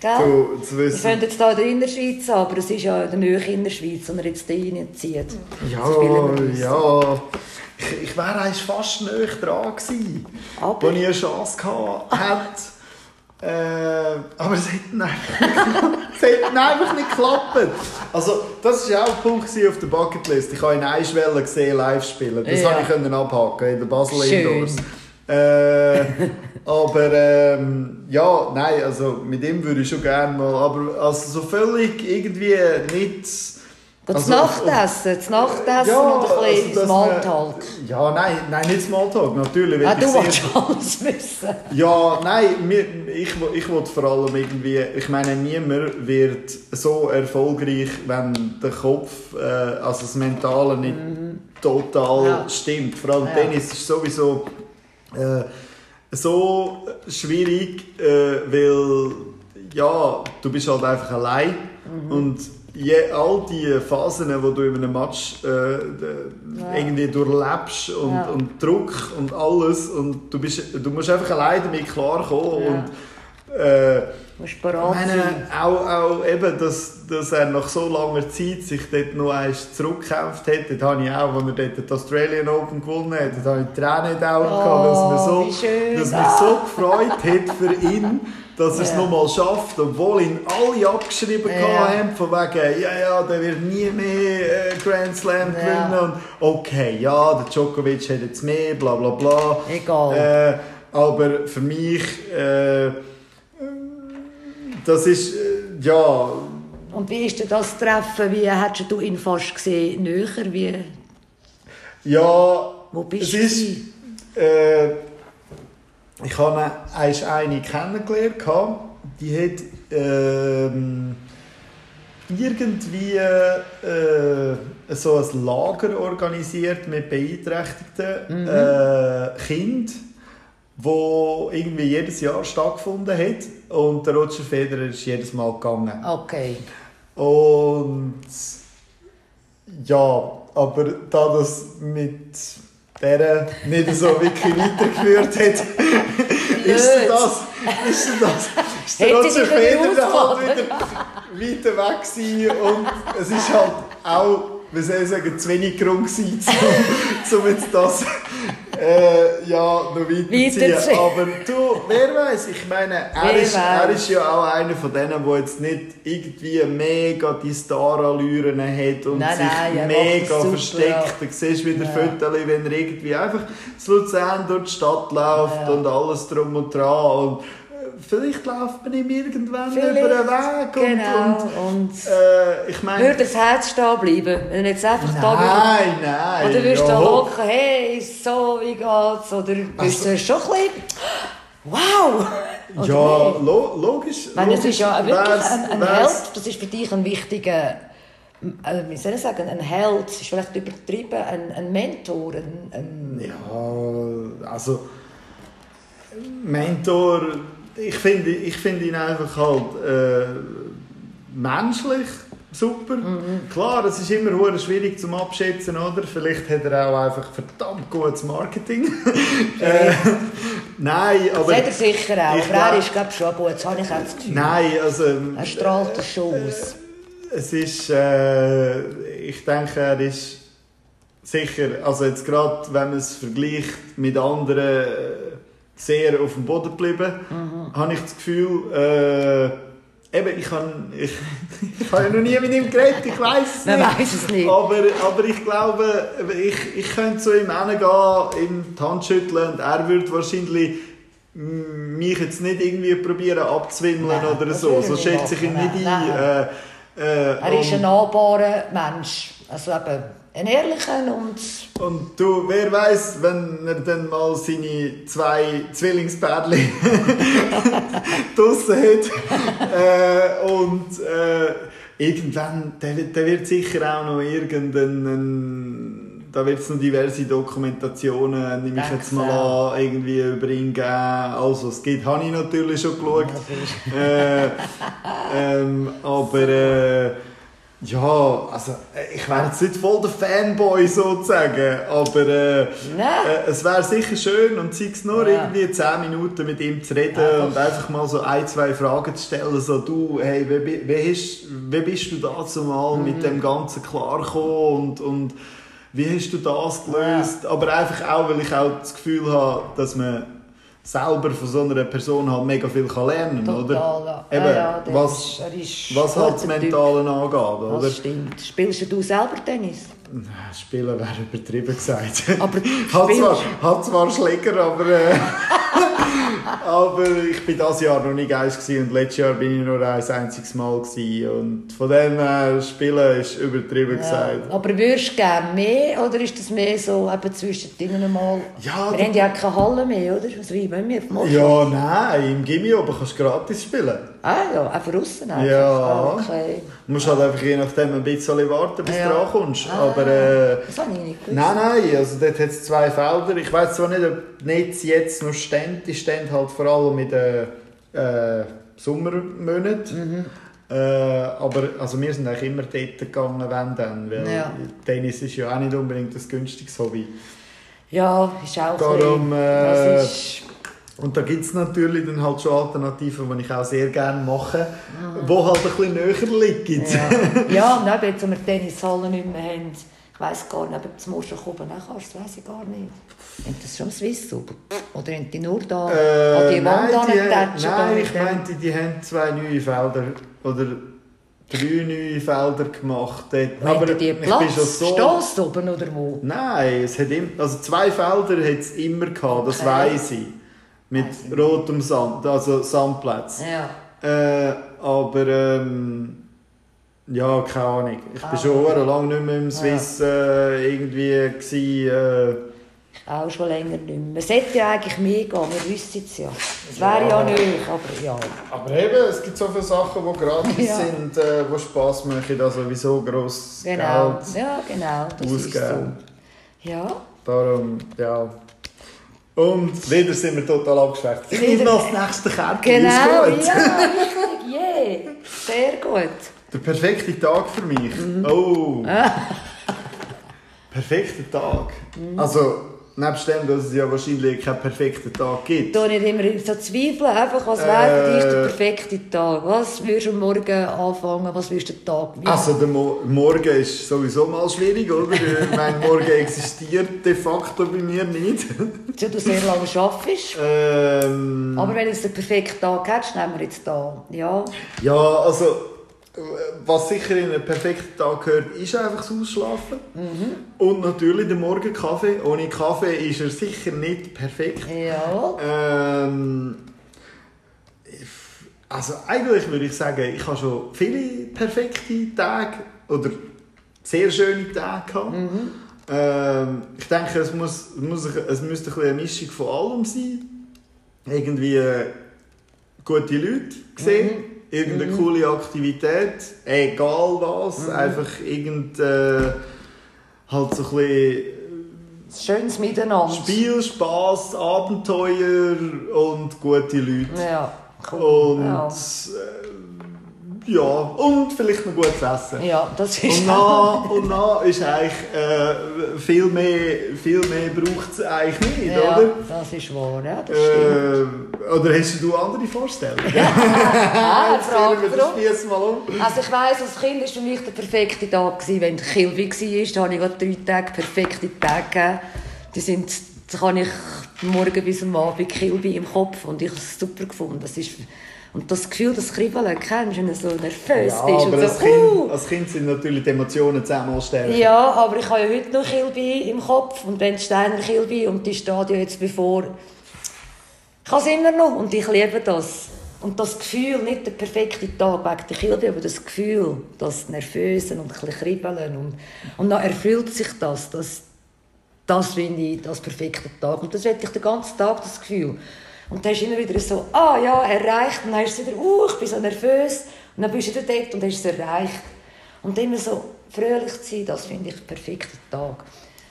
Gell? Zu Wir wissen. fangen jetzt hier in der Innerschweiz aber es ist ja der Nähe Innerschweiz, und er jetzt den reinzieht. Ja, wir ja. Ich, ich wäre eigentlich fast näher dran gewesen, Aber- wo ich eine Chance gehabt hätte. Äh, aber es hat einfach, es hat einfach nicht geklappt. Also, das war auch ein Punkt auf der Bucketlist. Ich habe in Eischwelle gesehen, live spielen. Das Ja. konnte ich abhaken in der Basel Schön. Indoors. Äh, aber ähm, ja, nein, also mit ihm würde ich schon gerne mal, aber also so völlig irgendwie nicht. Und das also auf- Nachtessen, das Nachtessen Ja, und ein bisschen also, dass man- Smalltalk. Ja, nein, nein, nicht Smalltalk, natürlich. Ah, du willst alles *laughs* wissen. Ja, nein, mir, ich, ich will vor allem irgendwie, ich meine, niemand wird so erfolgreich, wenn der Kopf, äh, also das Mentale nicht total Mhm. Ja. stimmt. Vor allem Ja. Tennis ist sowieso äh, so schwierig, äh, weil ja, du bist halt einfach allein Mhm. und je, all die Phasen, die du in einem Match äh, Ja. irgendwie durchlebst und, Ja. und Druck und alles und du, bist, du musst einfach allein damit klarkommen Ja. und äh, ich meine, auch, auch eben, dass, dass er nach so langer Zeit sich dort noch eins zurückgekämpft hat. Dort habe ich auch, als er dort die Australian Open gewonnen hat, dort habe ich Tränen in den Augen gehabt, dass, Oh, mir so, dass mich so gefreut hat für ihn, dass er es Ja. nochmal schafft, obwohl ihn alle abgeschrieben Ja. haben, von wegen, ja, ja, der wird nie mehr äh, Grand Slam Ja. gewinnen. Und okay, ja, der Djokovic hat jetzt mehr, bla bla bla. Egal. Äh, aber für mich, äh, das ist, äh, ja, Und wie ist denn das Treffen? Wie hättest du ihn fast gesehen? Näher? Wie, ja, wo bist es du? ist, äh, ich habe eigentlich eine kennengelernt, die hat ähm, irgendwie äh, so ein Lager organisiert mit beeinträchtigten Mhm. äh, Kindern, wo irgendwie jedes Jahr stattgefunden hat und der Roger Federer ist jedes Mal gegangen. Okay. Und ja, aber da das mit der nicht so wirklich *laughs* weitergeführt hat, ist das, ist das, *laughs* ist der Roger Federer halt wieder weiter weg gewesen und es ist halt auch, wie soll ich sagen, zu wenig Grund gewesen, *laughs* um, um jetzt das äh, ja, noch weiterziehen. Weiterziehen. Aber du, wer weiß, ich meine, er ist, er ist ja auch einer von denen, der jetzt nicht irgendwie mega die Starallüren hat und Nein, sich nein, mega versteckt. ja. Du siehst wieder Ja. Fotos, wenn er irgendwie einfach zu Luzern durch die Stadt läuft Ja. und alles drum und dran. Und vielleicht läuft man ihm irgendwann Vielleicht, über den Weg. Genau. Und, Und, und äh, ich meine... würde das Herz stehen bleiben? Wenn er jetzt einfach da würde... Nein, nein. Oder würdest du ja, da locken, hey, so, wie geht's? Oder bist du schon ein bisschen... Wow! Oder Ja, nicht? lo logisch. Meine, das ist ja wirklich wär's- ein, ein wär's- Held, das ist für dich ein wichtiger, äh, wie soll ich sagen, ein Held, ist vielleicht übertrieben, ein, ein Mentor, ein, ein Ja, also Mentor, ich finde ich find ihn einfach halt äh, menschlich super. Mhm. Klar, es ist immer hure schwierig zum Abschätzen, oder? Vielleicht hat er auch einfach verdammt gutes Marketing. *laughs* äh, nein, aber... das hat er sicher auch, aber er glaub- ist glaube schon gut, das habe ich auch das Gefühl. Nein, also... Er strahlt das schon aus. Es ist, äh, ich denke, er ist sicher, also jetzt gerade, wenn man es vergleicht mit anderen, äh, sehr auf dem Boden geblieben, Mhm. habe ich das Gefühl, äh, eben, ich habe ich, *laughs* ich habe ja noch nie mit ihm geredet, ich weiß es nicht. weiß es nicht. Aber, aber ich glaube, ich, ich könnte zu ihm hingehen, ihm die Hand schütteln und er würde wahrscheinlich mich jetzt nicht irgendwie probieren abzuwimmeln Nein, oder so. So schätze ich ihn nicht Nein, ein. Äh, äh, Er ist und- ein nahbarer Mensch. Also eben ein ehrlicher und Und du, wer weiß, wenn er dann mal seine zwei Zwillingspärchen *laughs* draussen hat äh, und äh, irgendwann, der, wird- der wird sicher auch noch irgendeinen, da wird es noch diverse Dokumentationen, nehme ich jetzt mal auch. an, irgendwie über ihn geben. Also es gibt, habe ich natürlich schon geschaut. äh, *laughs* ähm, aber äh, ja, also äh, ich wäre jetzt nicht voll der Fanboy sozusagen, aber äh, äh, es wäre sicher schön und sei es nur Ja. irgendwie 10 Minuten mit ihm zu reden Einfach. und einfach mal so ein, zwei Fragen zu stellen, so du, hey, wie, wie, hast, wie bist du dazu mal Mhm. mit dem Ganzen klargekommen und, und wie hast du das gelöst? Aber einfach auch, weil ich auch das Gefühl habe, dass man selber von so einer Person halt mega viel kann lernen kann, oder? Ja. Eben, ja, ja, was, ist, was halt das guter Typ. Mentale angeht, oder? Das stimmt. Spielst du selber Tennis? Spielen wäre übertrieben gesagt. Aber *laughs* hat, zwar, hat zwar Schläger, aber, äh, *laughs* *laughs* aber ich bin dieses Jahr noch nicht eins gewesen und letztes Jahr bin ich nur ein einziges Mal gewesen. und von dem her Spielen ist übertrieben Ja. gesagt. Aber würdest du gerne mehr oder ist das mehr so eben zwischen ihnen mal? Ja, wir haben ja keine Halle mehr, oder? Also wie wenn wir. Ja, nein, im Gimmi oben kannst du gratis spielen. Ah ja, einfach einfach. Ja. Ah, Okay. Du musst halt einfach je nachdem ein bisschen warten, bis Ja. du drankommst. Ah. Aber äh, Das habe ich nicht gewusst. Nein, nein, also dort hat es zwei Felder. Ich weiß zwar nicht, ob Netz jetzt noch stehen. Die stehen halt vor allem in den äh, Sommermonaten. Äh, aber also wir sind eigentlich immer dort gegangen, wenn dann. Weil Ja. Tennis ist ja auch nicht unbedingt ein günstiges Hobby. Ja, ist auch Darum, ein äh, bisschen- das ist... Und da gibt es natürlich dann halt schon Alternativen, die ich auch sehr gerne mache, Mhm. die halt ein bisschen näher liegen. Ja, *laughs* ja und eben, jetzt, wo wir Tennishallen nicht mehr haben, ich weiss gar nicht, ob du zum Moschenkuben auch kannst, das weiss ich gar nicht. Haben das schon Swiss Super? Oder haben die nur da Äh, an die Wand nein, die, angetätscht? nein, ich meinte, die haben zwei neue Felder oder drei neue Felder gemacht. Dort. Aber die ich bin Platz? schon so... Stoss oben oder wo? Nein, es hat im, also zwei Felder hat es immer gehabt, das Okay. weiss ich. Mit rotem Sand, also Sandplatz. Ja. Äh, aber ähm, ja, keine Ahnung. Ich bin schon lange nicht mehr im Swiss äh, irgendwie gewesen, äh, Auch schon länger nicht mehr. Man sollte ja eigentlich mehr gehen, wir wissen es ja. Es wäre ja Ja. nicht, aber ja. Aber eben, es gibt so viele Sachen, die gratis Ja. sind, äh, die Spass machen, also sowieso grosses Genau, Geld ja genau, das ist so. ausgeben. Ja, Darum, ja. Und wieder sind wir total abgeschwächt. Ich nehme noch das nächste Kärtchen. genau, ist gut. ja, *laughs* richtig, yeah. sehr gut. Der perfekte Tag für mich. Mhm. Oh. Perfekter Tag. Mhm. Also, nebst dem, dass es ja wahrscheinlich keinen perfekten Tag gibt. Da nicht immer so zweifeln, einfach, was wäre für dich der Äh. perfekte Tag? Was würdest du Morgen anfangen, was würdest du den Tag wie? Also der Mo Morgen ist sowieso mal schwierig, oder? *laughs* Ich meine, Morgen existiert de facto bei mir nicht. Weil du sehr lange arbeitest. ähm, Aber wenn du den perfekten Tag hättest, nehmen wir jetzt da. Ja, ja, also äh, was sicher in einen perfekten Tag gehört, ist einfach das Ausschlafen. Und natürlich der Morgenkaffee. Ohne Kaffee ist er sicher nicht perfekt. ja. Ähm, also eigentlich würde ich sagen, ich habe schon viele perfekte Tage oder sehr schöne Tage gehabt. Ähm, ich denke, es, muss, es, muss, es müsste ein eine Mischung von allem sein. Irgendwie äh, gute Leute sehen, irgendeine coole Aktivität, egal was, einfach irgend äh, halt so ein bisschen schönes Miteinander. Spiel, Spaß, Abenteuer und gute Leute. Ja, cool. Und ja. Ja, und vielleicht noch gutes Essen. ja, das ist Und dann, und dann ist eigentlich äh, viel mehr, viel mehr braucht es eigentlich nicht, ja, oder? das ist wahr, ja, das stimmt. Äh, oder hast du andere Vorstellungen? *laughs* ah, den drum. Spieß mal um. Also ich weiss, als Kind war für mich der perfekte Tag, gewesen, wenn Kilby war. Da habe ich drei Tage perfekte Tage gegeben. Die sind, da kann ich morgen bis am Abend Kilby im Kopf und ich habe es super gefunden. Das ist, und das Gefühl, das Kribbeln, kennst du, wenn du so nervös Ja, bist aber und als so, kind, uh. als kind sind natürlich die Emotionen zehnmal stärker. Ja, aber ich habe ja heute noch Kilby im Kopf und wenn Steiner Kilby und die steht ja jetzt bevor. Ich habe es immer noch und ich liebe das. Und das Gefühl, nicht der perfekte Tag wegen der Kinder, aber das Gefühl, das Nervösen und ein bisschen Kribbeln. Und, und dann erfüllt sich das. Das, das finde ich das perfekte Tag. Und das hätte ich den ganzen Tag, das Gefühl. Und dann ist immer wieder so, ah ja, erreicht. Und dann ist es wieder, uh, ich bin so nervös. Und dann bist du wieder dort und hast es erreicht. Und immer so fröhlich zu sein, das finde ich den perfekten Tag.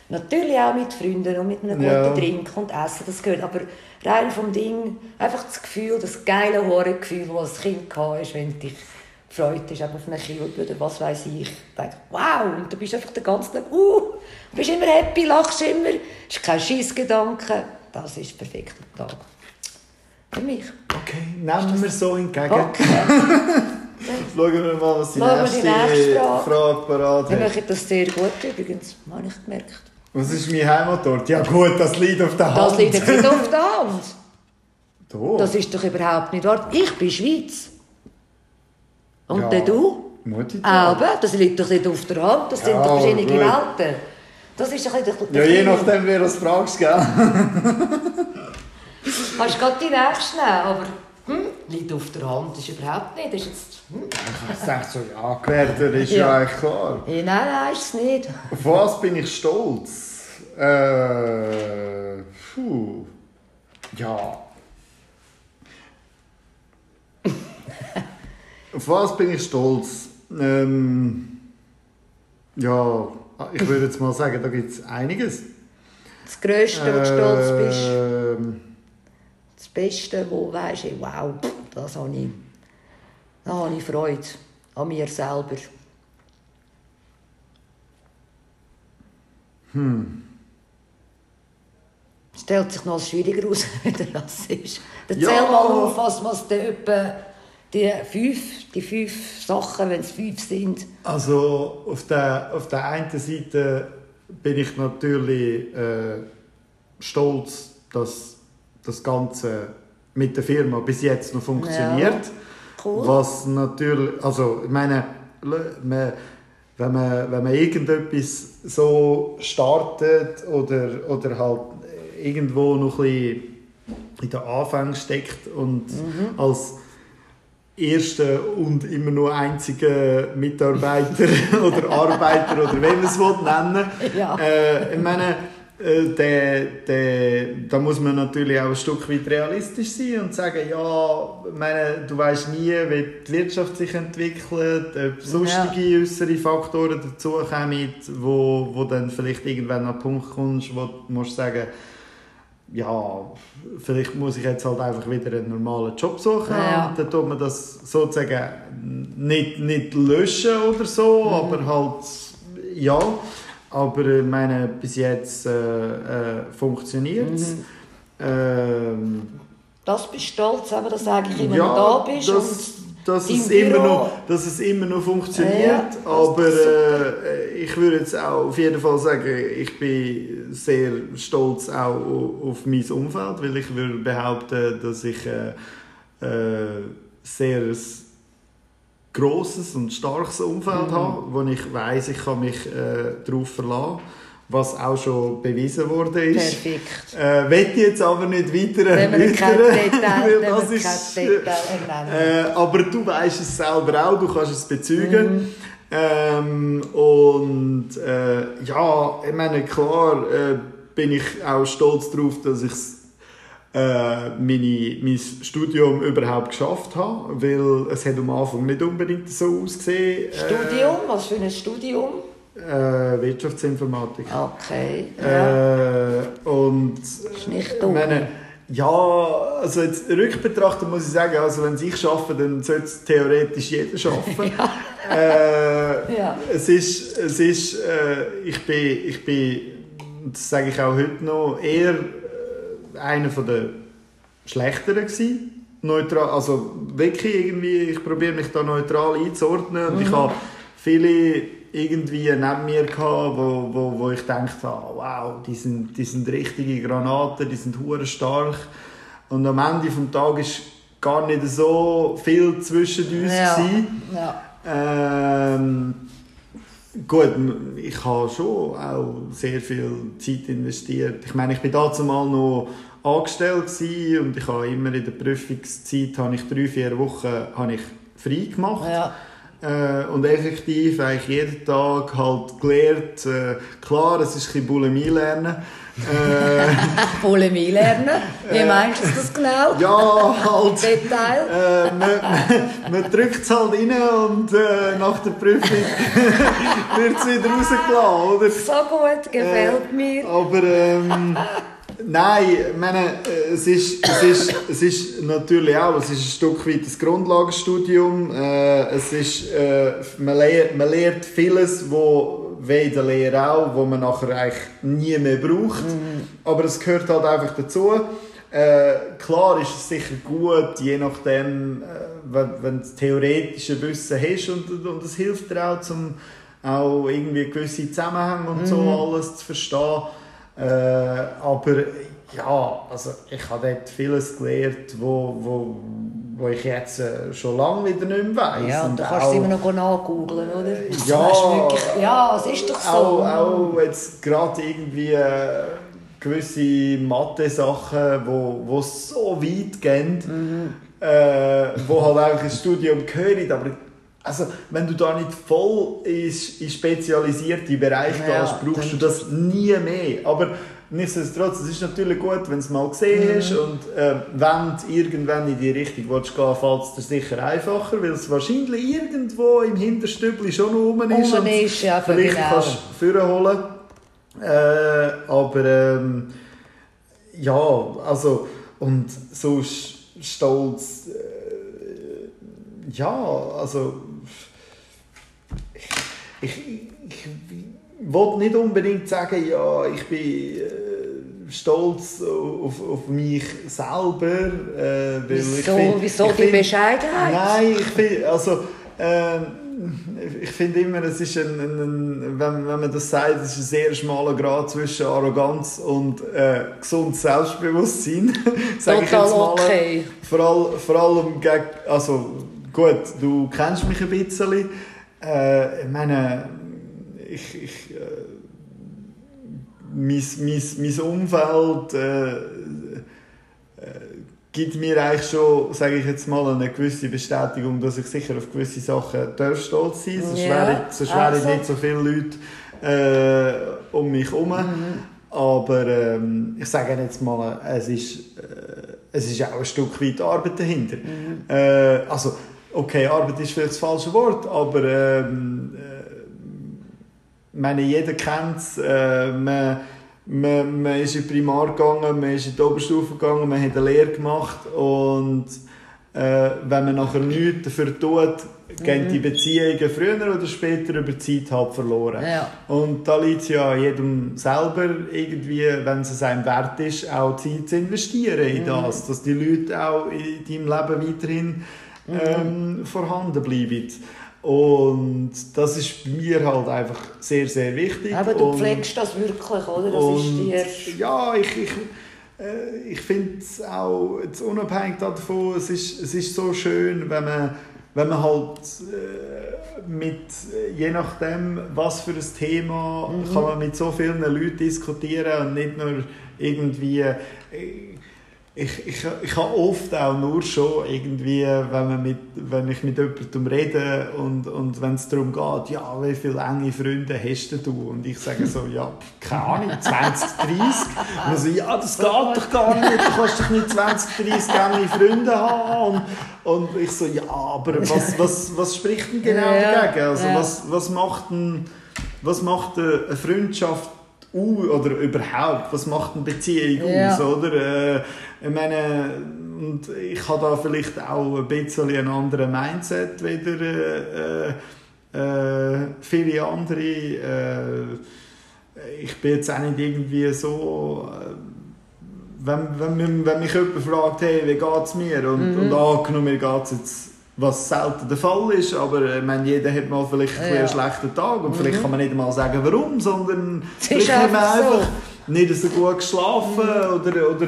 Natürlich auch mit Freunden und mit einem Ja. guten Drink und Essen, das gehört. Aber rein vom Ding, einfach das Gefühl, das geile Horrorgefühl, das als Kind hatte, wenn du dich gefreut hast auf eine Kilbe oder was weiß ich. Denke, wow, und du bist einfach den ganzen Tag, uh, du bist immer happy, lachst immer, hast keinen Scheissgedanken. Das ist der perfekte Tag. Für mich. Okay, nehmen wir so entgegen. Okay. *laughs* Schauen wir mal, was die Schauen wir nächste, die nächste Frage. Parat hat. machen das sehr gut übrigens, habe ich gemerkt. Was ist mein Heimatort? Ja gut, das liegt auf der Hand. Das liegt jetzt nicht auf der *laughs* Hand. Da. Das ist doch überhaupt nicht wahr. Ich bin Schweiz. Und Ja. dann du? Mutti Aber das liegt doch nicht auf der Hand. Das sind Ja, doch verschiedene. Welten. Das ist ein bisschen Ja, je nachdem, wer das fragst, gell? *laughs* Kannst du gerade die nächste nehmen, aber hm, liegt auf der Hand. Ist überhaupt nicht. Das ist jetzt, hm. Ich dachte so, ja, Gewerter ist ja. Ja. eigentlich klar. hey, nein, nein, ist es nicht. Auf was bin ich stolz? Äh, puh. Ja. Auf was bin ich stolz? Ähm, ja, ich würde jetzt mal sagen, da gibt es einiges. Das Größte, wo du stolz bist. Ähm, Beste, wo du weisst, hey, wow, das habe ich, da habe ich Freude an mir selber. Hm. Stellt sich noch schwieriger heraus, *laughs* wenn das ist. Dann Ja. zähl mal auf, was, was dann etwa die fünf, die fünf Sachen, wenn es fünf sind. Also auf der, auf der einen Seite bin ich natürlich äh, stolz, dass das Ganze mit der Firma bis jetzt noch funktioniert. Cool. Was natürlich, also ich meine, man, wenn, man, wenn man irgendetwas so startet oder, oder halt irgendwo noch ein bisschen in den Anfang steckt und als erster und immer nur einziger Mitarbeiter *laughs* oder Arbeiter oder wie man es will nennen Ja. äh, ich meine, der, der, da muss man natürlich auch ein Stück weit realistisch sein und sagen, ja, meine, du weißt nie, wie die Wirtschaft sich entwickelt, ob sonstige äußere Faktoren dazukommen, wo, wo dann vielleicht irgendwann an einen Punkt kommst, wo du musst sagen, ja, vielleicht muss ich jetzt halt einfach wieder einen normalen Job suchen Ja. dann tut man das sozusagen nicht, nicht löschen oder so, Mhm. aber halt, ja, aber ich meine, bis jetzt äh, äh, funktioniert es. Mhm. Ähm, Das bist du stolz, eben, dass du eigentlich immer ja, da bist. dass, dass, es immer Büro- noch, dass es immer noch funktioniert. Ja, das aber äh, ich würde jetzt auch auf jeden Fall sagen, ich bin sehr stolz auch au- auf mein Umfeld, weil ich würde behaupten, dass ich äh, äh, sehr ein grosses und starkes Umfeld Mhm. habe, wo ich weiß, ich kann mich äh, darauf verlassen, was auch schon bewiesen worden ist. Perfekt. Äh, will ich jetzt aber nicht weiter erläutern, *laughs* das ist, ernennen. äh, aber du weißt es selber auch, du kannst es bezeugen. Mhm. Ähm, und äh, ja, ich meine, klar äh, bin ich auch stolz darauf, dass ich äh, meine, mein Studium überhaupt geschafft habe, weil es hat am Anfang nicht unbedingt so ausgesehen. Studium, was für ein Studium? Äh, Wirtschaftsinformatik. Okay. Ja. Äh, und Ist nicht ich dumm. meine, ja, also jetzt rückbetrachtet muss ich sagen, also wenn ich schaffe, dann sollte es theoretisch jeder schaffen. *laughs* äh, Ja. Es ist, es ist äh, ich bin, ich bin, das sage ich auch heute noch, eher äh, einer von der schlechteren gewesen. Neutral, also wirklich irgendwie, ich probiere mich da neutral einzuordnen und ich habe viele irgendwie neben mir gehabt, wo, wo, wo ich dachte, ah, wow, die sind, die sind richtige Granaten, die sind hure stark und am Ende vom Tag ist gar nicht so viel zwischen uns Ja. gewesen. ja. Ähm, gut, ich habe schon auch sehr viel Zeit investiert. Ich meine, ich bin dazu mal noch angestellt gewesen und ich habe immer in der Prüfungszeit habe ich drei, vier Wochen habe ich frei gemacht. Ja. Äh, und effektiv eigentlich jeden Tag halt gelernt. Äh, klar, es ist ein bisschen Bulimie lernen. *laughs* Äh, Bulimie lernen? *laughs* Wie meinst du das genau? ja, halt. *laughs* Detail? Äh, man, man drückt es halt rein und äh, nach der Prüfung wird es wieder rausgelassen, oder? So gut, gefällt Äh, mir. Aber ähm, nein, ich meine, äh, es ist, es, ist, es ist natürlich auch es ist ein Stück weit das Grundlagenstudium. Äh, es ist, äh, man, lehrt, man vieles, wo wie der Lehre auch, wo man nachher eigentlich nie mehr braucht. Aber es gehört halt einfach dazu. Äh, klar ist es sicher gut, je nachdem, äh, wenn, wenn du theoretische Wissen hast und, und es hilft dir auch, zum auch irgendwie gewisse Zusammenhänge und so alles zu verstehen. Äh, aber ja, also ich habe dort vieles gelernt, wo, wo, wo ich jetzt äh, schon lange wieder nicht mehr weiss. Ja, und du kannst auch- es immer noch nachgoogeln, oder? Das Ja. wirklich- ja, es ist doch so. auch, auch jetzt gerade irgendwie äh, gewisse Mathe-Sachen, wo, wo so weit gehen, Mhm. äh, wo halt einfach ein Studium gehören, aber also, wenn du da nicht voll in, in spezialisierte Bereiche Ja, gehst, brauchst du das nie mehr. Aber nichtsdestotrotz, es ist natürlich gut, wenn du es mal gesehen Mhm. hast und äh, wenn du irgendwann in die Richtung willst gehen fällt es dir sicher einfacher, weil es wahrscheinlich irgendwo im Hinterstübli schon noch rum ist. Und ist, ja, vielleicht genau. kannst du vorholen. Äh, aber ähm, ja, also und so stolz äh, ja, also ich, ich, will nicht unbedingt sagen, ja, ich bin äh, stolz auf, auf mich selber, äh, Wieso, find- wieso die find- Bescheidenheit? Nein, ich finde, also, ähm, ich finde immer, es ist ein, ein, ein wenn, wenn man das sagt, es ist ein sehr schmaler Grad zwischen Arroganz und äh, gesundes Selbstbewusstsein. *laughs* sag ich jetzt mal. okay. Vor, all, vor allem gegen, also gut, du kennst mich ein bisschen. Äh, ich meine, ich, ich, äh, mein, mein, mein Umfeld äh, äh, gibt mir eigentlich schon, sage ich jetzt mal, eine gewisse Bestätigung, dass ich sicher auf gewisse Sachen darf stolz sein darf. Sonst Ja, wären sonst wären also. nicht so viele Leute äh, um mich herum. Aber ähm, ich sage jetzt mal, es ist, äh, es ist auch ein Stück weit Arbeit dahinter. Äh, also, okay, Arbeit ist vielleicht das falsche Wort, aber ähm, äh, ich meine, jeder kennt es. Äh, man, man, man ist in die Primar gegangen, man ist in die Oberstufe gegangen, man hat eine Lehre gemacht und äh, wenn man nachher nichts dafür tut, gehen die Beziehungen früher oder später über die Zeit halt verloren. Ja. Und da liegt es ja jedem selber irgendwie, wenn es einem wert ist, auch Zeit zu investieren in das, dass die Leute auch in deinem Leben weiterhin ähm, vorhanden bleiben. Und das ist bei mir halt einfach sehr, sehr wichtig. Aber du Und- pflegst das wirklich, oder? Das und ist dir... ja, ich, ich, äh, ich finde es auch, jetzt unabhängig davon, es ist, es ist so schön, wenn man, wenn man halt äh, mit, äh, je nachdem, was für ein Thema, Mhm. kann man mit so vielen Leuten diskutieren und nicht nur irgendwie... Äh, ich, ich, ich habe oft auch nur schon irgendwie, wenn, man mit, wenn ich mit jemandem rede und, und wenn es darum geht, ja, wie viele enge Freunde hast du? Und ich sage so, ja, keine Ahnung, 20, 30. Und so, ja, das geht doch gar nicht, du kannst doch nicht 20, 30 enge Freunde haben. Und, und ich so, ja, aber was, was, was spricht denn genau dagegen? Also was, was macht denn, was macht eine Freundschaft aus, oder überhaupt, was macht eine Beziehung Ja. aus, oder? Äh, ich meine, und ich habe da vielleicht auch ein bisschen einen anderen Mindset wieder äh, äh, äh, viele andere. Äh, ich bin jetzt auch nicht irgendwie so... Äh, wenn, wenn, mich- wenn mich jemand fragt, hey, wie geht es mir? Und, Mhm. und angenommen, mir geht es jetzt, was selten der Fall ist, aber ich meine, jeder hat mal vielleicht Ja. einen schlechten Tag und vielleicht kann man nicht mal sagen, warum, sondern *laughs* vielleicht hat man einfach so. nicht so gut geschlafen oder, oder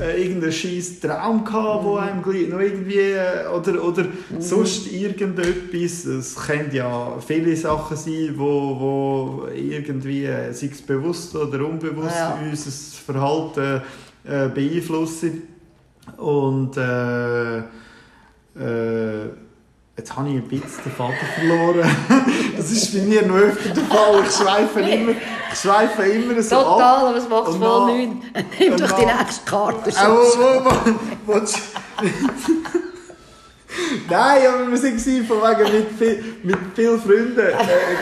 äh, irgendeinen scheiß Traum gehabt, wo einem noch irgendwie, äh, oder, oder sonst irgendetwas. Es können ja viele Sachen sein, wo, wo irgendwie, äh, sei es bewusst oder unbewusst, Ja. unser Verhalten äh, beeinflussen. Und äh, äh, jetzt habe ich ein bisschen den Vater verloren. *laughs* das ist bei mir noch öfter der Fall. Ich schweife immer, ich schweife immer so Total, ab. aber es macht Und voll nichts. *laughs* Nimm doch die nächste Karte. Wo, wo, wo, *laughs* Nein, aber wir waren von wegen mit, viel, mit vielen Freunden. Äh,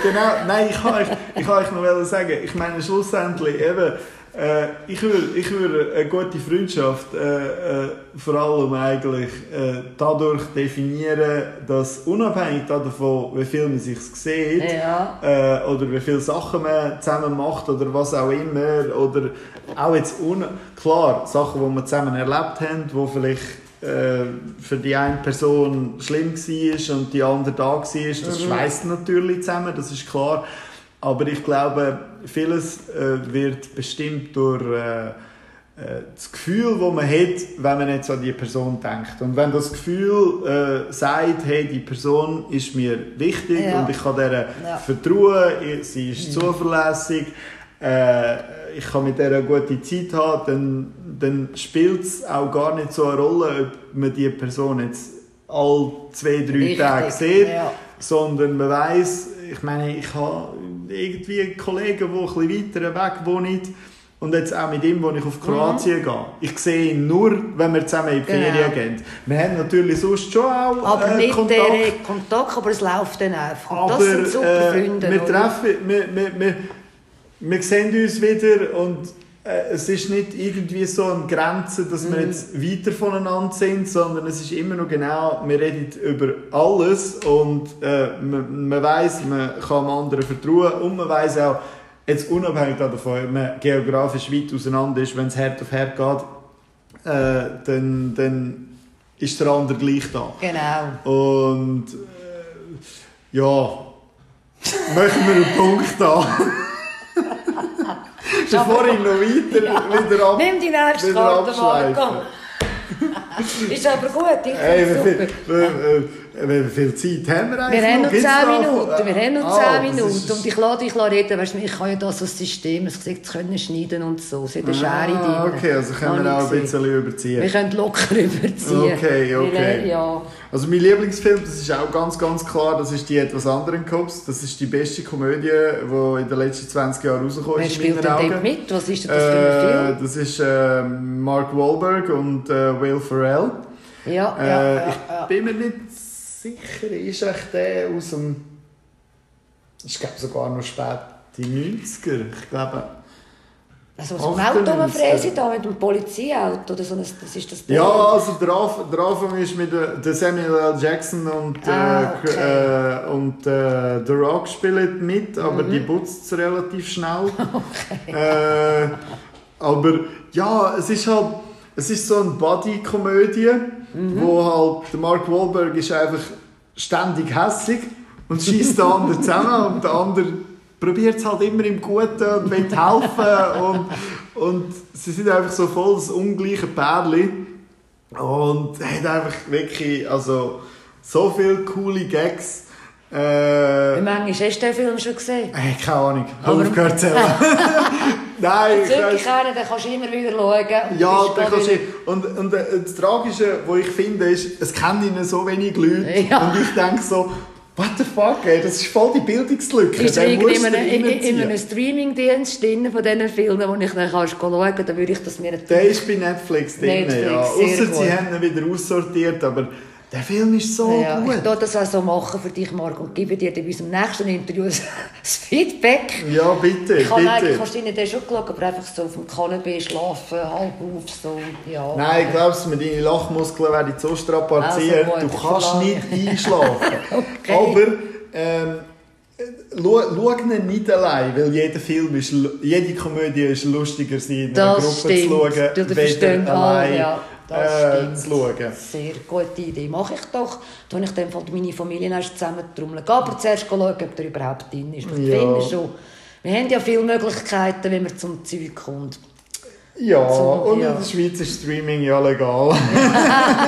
genau, nein, ich kann euch, ich kann euch noch sagen, ich meine schlussendlich eben, äh, ich würde ich würde eine gute Freundschaft äh, äh, vor allem eigentlich äh, dadurch definieren, dass unabhängig davon, wie viel man sich sieht, Ja. äh, oder wie viele Sachen man zusammen macht oder was auch immer oder auch jetzt un klar Sachen, die wir zusammen erlebt haben, wo vielleicht äh, für die eine Person schlimm war und die andere da war, das schweißt natürlich zusammen, das ist klar. Aber ich glaube, vieles äh, wird bestimmt durch äh, äh, das Gefühl, das man hat, wenn man jetzt an die Person denkt. Und wenn das Gefühl äh, sagt, hey, die Person ist mir wichtig Ja. und ich kann der Ja. vertrauen, sie ist zuverlässig, äh, ich kann mit der eine gute Zeit haben, dann, dann spielt es auch gar nicht so eine Rolle, ob man die Person jetzt all zwei, drei Richtig, Tage sieht, ja. sondern man weiß, ich meine, ich habe irgendwie Kollegen, die ein bisschen weiter weg wohnen und jetzt auch mit ihm, wo ich auf Kroatien gehe. Ich sehe ihn nur, wenn wir zusammen in die Mhm. Genau. Ferien gehen. Wir haben natürlich sonst schon auch Aber äh, nicht Kontakt. der Kontakt, aber es läuft dann einfach. Aber das sind super äh, Freunde. wir treffen, wir, wir, wir, wir sehen uns wieder und äh, es ist nicht irgendwie so eine Grenze, dass wir jetzt weiter voneinander sind, sondern es ist immer noch genau, wir reden über alles und äh, man, man weiß, man kann dem anderen vertrauen und man weiß auch, jetzt unabhängig davon, ob man geografisch weit auseinander ist, wenn es Herd auf Herd geht, äh, dann, dann ist der andere gleich da. Genau. Und äh, ja, machen wir einen Punkt an. *laughs* Bevor ich noch weiter *laughs* wieder ab. Nimm die nächste Karte, komm. ist aber gut, ich Hey, super. Wie, viel Zeit haben wir eigentlich Wir haben noch 10 Gibt's da- Minuten, wir haben noch Ah, 10 das Minuten und ich lasse dich reden, weißt du, ich kann ja das als System, es gesagt, können schneiden und so, es hat eine Schere Ah, drin. okay, also können wir auch ein bisschen überziehen. Wir können locker *laughs* überziehen. Okay, okay. Ja. Also mein Lieblingsfilm, das ist auch ganz, ganz klar, das ist die etwas anderen Cops. Das ist die beste Komödie, die in den letzten 20 Jahren rausgekommen Wer ist. in spielt denn dort mit? Was ist das für ein Äh, Film? das ist äh, Mark Wahlberg und äh, Will Ferrell. Ja, Äh, ja, ja, ich bin mir nicht sicher, ist echt der aus dem. Ich glaube sogar noch spät die 90er. Ich glaube. Also so ein 98. Auto rumfräsen da mit dem Polizeiauto oder so, das ist das Ja, also der, Anf der Anfang ist mit äh, der Samuel L. Jackson und, Ah, äh, okay. äh, und äh, The Rock spielen mit, aber Mhm. die putzt es relativ schnell. *laughs* äh, aber ja, es ist halt, es ist so eine Buddy-Komödie, Mhm. wo halt der Mark Wahlberg ist einfach ständig hässig und schießt den anderen zusammen und der andere probiert es halt immer im Guten und will helfen und, und sie sind einfach so voll das ungleiche Pärchen und hat einfach wirklich also so viele coole Gags. Wie Äh, manchmal hast du den Film schon gesehen? hey, keine Ahnung, Aber- aufgehört zu. *laughs* Nein, ich weiss- einen, dann kannst du immer wieder schauen. und ja, bist da da kannst du, und, und äh, das Tragische, was ich finde, ist, es kennen ihnen so wenig Leute. *laughs* Ja. Und ich denke so, what the fuck, ey, das ist voll die Bildungslücke. Ist irgendwie in einem, in, einem Streamingdienst drin von diesen Filmen, wo ich dann kannst schauen kann, dann würde ich das mir Der ist bei Netflix drin, Netflix, ja. Ausser sie haben ihn wieder aussortiert, aber der Film ist so ja, gut. Ich werde das auch so machen für dich, Marc, und gebe dir dann bei unserem nächsten Interview *laughs* das Feedback. Ja, bitte, Ich eigentlich bitte. hast du den schon geschaut, aber einfach so auf dem Kanapee schlafen, halb auf, so, ja. Nein, glaubst mir, deine Lachmuskeln werden so strapaziert, Also du kannst nicht einschlafen. *laughs* Okay. Aber ähm, schau, ihn nicht allein, weil jeder Film ist, jede Komödie ist lustiger, sie in einer Gruppe stimmt. zu schauen, weder alle, allein ja. Das äh, zu schauen. Sehr gute Idee. Mache ich doch. Da habe ich dann meine Familie erst zusammen trommeln. Aber zuerst schauen, ob der überhaupt drin ist. Ich Ja. finde schon. Wir haben ja viele Möglichkeiten, wenn man zum Zeug kommt. Ja, So, und ja. in der Schweiz ist Streaming ja legal. *laughs*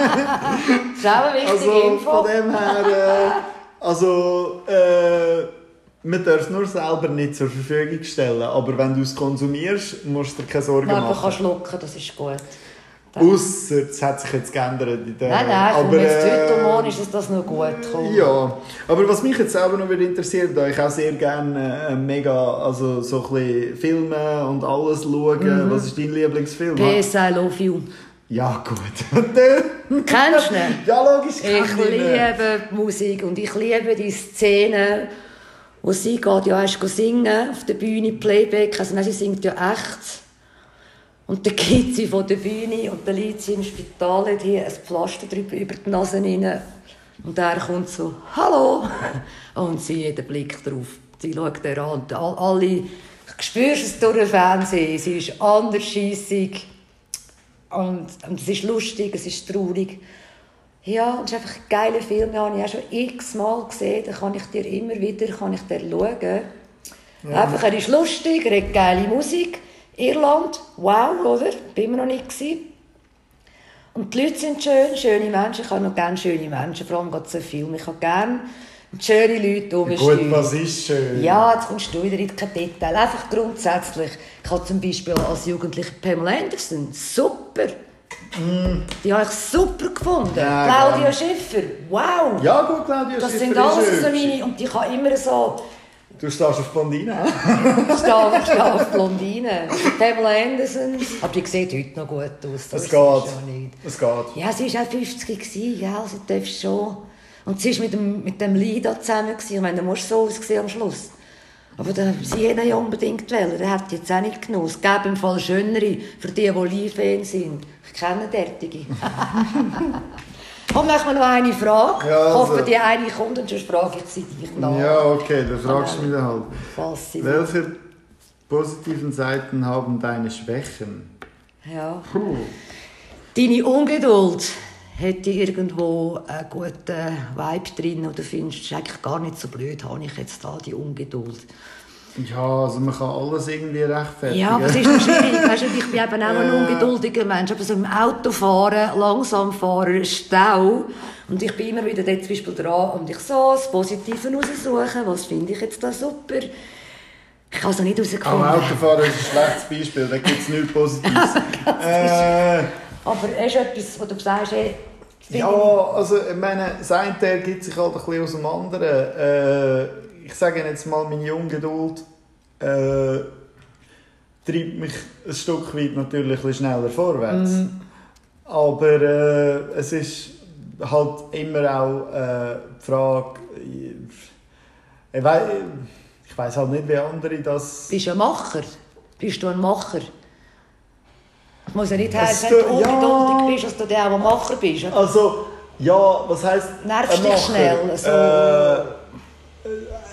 Das ist auch eine wichtige Also Info. von dem her, äh, also äh, man darf es nur selber nicht zur Verfügung stellen, aber wenn du es konsumierst, musst du dir keine Sorgen man machen. kann schlucken, das ist gut. Ausser, es hat sich jetzt geändert. In der, Nein, nein, aber, aber, jetzt äh, heute Morgen ist es das noch gut gekommen. Ja, aber was mich jetzt selber noch würde interessieren, da ich auch sehr gerne äh, mega, also so ein bisschen Filme und alles schauen. Mhm. Was ist dein Lieblingsfilm? PS, I love you. Ja, gut. *laughs* Kennst du ihn? ja, logisch. Ich liebe die Musik und ich liebe die Szene, wo sie geht, ja, erst singen auf der Bühne, Playback, also nein, sie singt ja echt. Und dann geht sie von der Bühne und dann liegt sie im Spital hat hier ein Pflaster drüber über die Nase rein. Und er kommt so, «Hallo!» *laughs* Und sie hat den Blick drauf. Sie schaut er an und all- alle, ich spürst es durch den Fernsehen, sie ist andersscheissig. Und, und es ist lustig, es ist traurig. Ja, und es ist einfach ein geiler Film, den habe ich auch schon x-mal gesehen. Den kann ich dir immer wieder kann ich dir schauen. Einfach, er ist lustig, er hat geile Musik. Irland, wow, oder? Bin immer noch nicht gewesen. Und die Leute sind schön, schöne Menschen. Ich habe noch gerne schöne Menschen, vor allem gerade so Film. Ich habe gerne schöne Leute mich Gut, was ist schön? ja, jetzt kommst du wieder in kein Detail. Einfach grundsätzlich. Ich habe zum Beispiel als Jugendliche Pamela Anderson. Super. Die habe ich super gefunden. Ja, Claudia gern. Schiffer. Wow. Ja, gut, Claudia das Schiffer sind ist alles so meine... Und ich habe immer so... Du stehst auf Blondine. Ich stehe, ich stehe auf Blondine. Pamela Anderson. Aber die sieht heute noch gut aus. Das Es ist geht. Es geht. Ja, sie war auch 50 gewesen, gell? Sie darf schon. Und sie war mit dem, mit dem Lee da zusammen. Gewesen. Ich meine, der muss so aussehen am Schluss. Aber der, sie hätte ihn ja unbedingt wollen. Der hat jetzt auch nicht genug. Es gäbe im Fall schönere für die, die Lee-Fans sind. Ich kenne derartige. *laughs* Komm, machen wir noch eine Frage. Ja, ich hoffe, also. die eine kommt und sonst frage ich sie dich nach. Ja, okay, dann fragst du mich dann halt. Falls sie Welche positiven Seiten haben deine Schwächen? Ja. Puh. Deine Ungeduld hat irgendwo einen guten Vibe drin oder findest ist eigentlich gar nicht so blöd, habe ich jetzt da die Ungeduld. Ja, also man kann alles irgendwie rechtfertigen. Ja, aber es ist *laughs* schwierig. Weißt du, ich bin eben auch ein ungeduldiger Mensch. Aber so im Auto fahren, langsam fahren, Stau. Und ich bin immer wieder dort zum Beispiel dran und ich so das Positive raussuchen. Was finde ich jetzt da super? Ich habe es noch nicht Am herausgefunden. Autofahren ist ein schlechtes Beispiel, da gibt es nichts Positives. *laughs* äh, Aber es ist etwas, wo du sagst, hey, ja, also ich meine, das eine ergibt sich halt ein bisschen aus dem anderen. Äh, ich sage jetzt mal, meine Ungeduld äh, treibt mich ein Stück weit natürlich ein schneller vorwärts. Aber äh, es ist halt immer auch äh, die Frage, ich, wei- ich weiß halt nicht, wie andere das... Bist du ein Macher? Bist du ein Macher? Es muss ja nicht heißen, wenn du tut- ja. ungeduldig bist, dass du der auch ein Macher bist. Also, ja, was heisst Nervst dich schnell, so- Äh,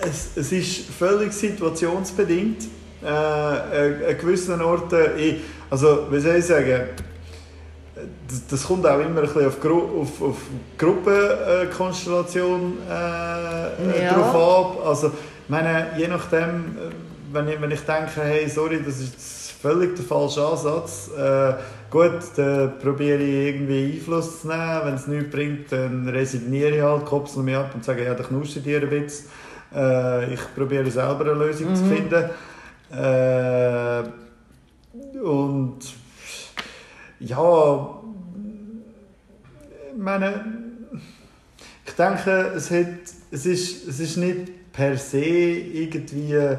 es, es ist völlig situationsbedingt. Äh, an an gewissen Orten, also wie soll ich sagen, das, das kommt auch immer ein bisschen auf, Gru auf, auf Gruppenkonstellation äh, Ja. drauf ab. Also, ich meine, je nachdem, äh, wenn ich, wenn ich denke, hey, sorry, das ist völlig der falsche Ansatz, äh, gut, dann probiere ich irgendwie Einfluss zu nehmen. Wenn es nichts bringt, dann resigniere ich halt, kopsel mich ab und sage, ja, dann knuste dir ein bisschen. Äh, ich probiere selber eine Lösung zu finden. Äh, und ja, ich meine, ich denke, es, hat, es, ist, es ist nicht per se irgendwie äh,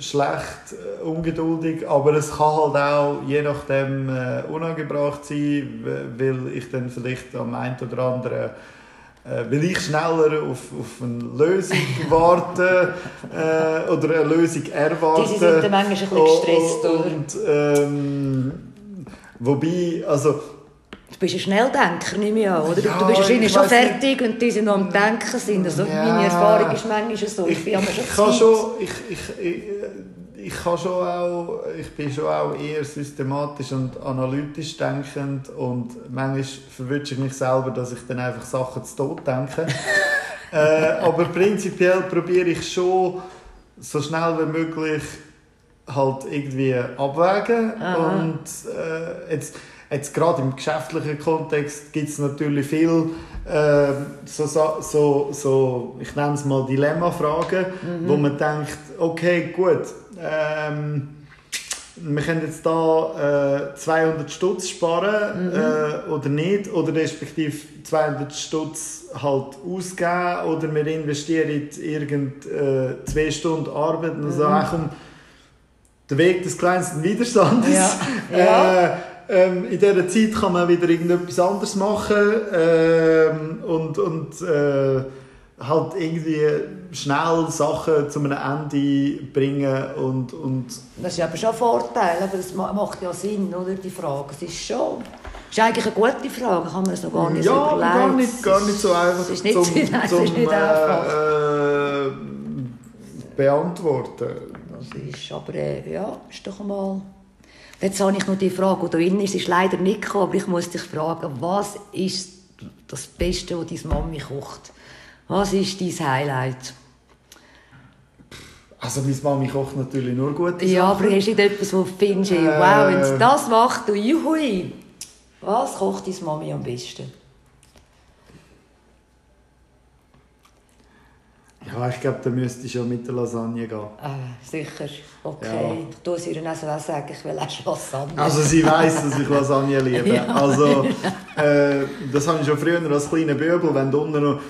schlecht, äh, ungeduldig, aber es kann halt auch je nachdem äh, unangebracht sein, weil ich dann vielleicht am einen oder anderen will ich schneller auf, auf eine Lösung *laughs* warte äh, oder eine Lösung erwarte. Die sind manchmal ein bisschen gestresst, oder? Und, ähm, wobei, also Du bist ein Schnelldenker, nehme ich an, oder? Ja, du bist wahrscheinlich ich schon weiss nicht. fertig und die sind noch am Denken sind. Also Ja. Meine Erfahrung ist manchmal so. Ich, schon ich kann schon, ich, ich, ich, ich kann schon auch, ich bin schon auch eher systematisch und analytisch denkend und manchmal verwünsche ich mich selber, dass ich dann einfach Sachen zu tot denke. *laughs* äh, aber prinzipiell probiere ich schon so schnell wie möglich halt irgendwie abwägen Aha. und äh, jetzt Jetzt gerade im geschäftlichen Kontext gibt es natürlich viel äh, so, so, so, ich nenne es mal Dilemma-Fragen, mhm. wo man denkt, okay, gut, ähm, wir können jetzt da äh, 200 Stutz sparen mhm. äh, oder nicht, oder respektive 200 Stutz halt ausgeben oder wir investieren in irgend äh, zwei Stunden Arbeit und so mhm. um den Weg des kleinsten Widerstandes. Ja. *laughs* ja. Äh, ähm, in dieser Zeit kann man wieder irgendetwas anderes machen ähm, und, und äh, halt irgendwie schnell Sachen zu einem Ende bringen und, und Das ist aber schon ein Vorteil, aber das macht ja Sinn, oder, die Frage. Es ist schon... Das ist eigentlich eine gute Frage, kann man noch gar nicht ja, so überlegen. gar nicht, gar nicht so einfach ist nicht, zum, *laughs* nein, zum, ist nicht äh, einfach. Äh, beantworten. Das ist aber, äh, ja, ist doch einmal... Jetzt habe ich noch die Frage, die drin ist, ist leider nicht gekommen, aber ich muss dich fragen, was ist das Beste, was deine Mami kocht? Was ist dein Highlight? Also meine Mami kocht natürlich nur gute Sachen. Ja, aber hast du nicht etwas, wo du findest, äh, wow, wenn sie das macht, du juhui. Was kocht deine Mami am besten? Ja, ich glaube, da müsste ich schon mit der Lasagne gehen. Ah, sicher. Okay. Ja. Ich tue sie ihr also auch sagen, ich will auch Lasagne. Also sie weiß, dass ich Lasagne liebe. *laughs* ja. Also, äh, das habe ich schon früher als kleiner Böbel, wenn du unten noch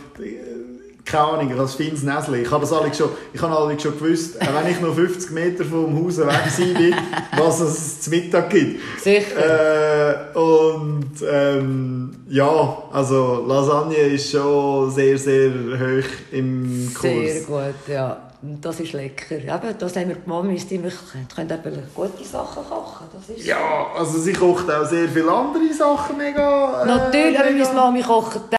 keine Ahnung, ein feines Näschen. Ich habe das alle schon, ich habe alle schon gewusst, äh, wenn ich noch 50 Meter vom Haus weg sein will, *laughs* was es zum Mittag gibt. Sicher. Äh, und ähm, ja, also Lasagne ist schon sehr, sehr hoch im Kurs. Sehr gut, ja. Das ist lecker. Eben, das haben wir die Mamis, die können eben gute Sachen kochen. Das ist ja, also sie kocht auch sehr viele andere Sachen mega. Äh, Natürlich, aber meine Mami kocht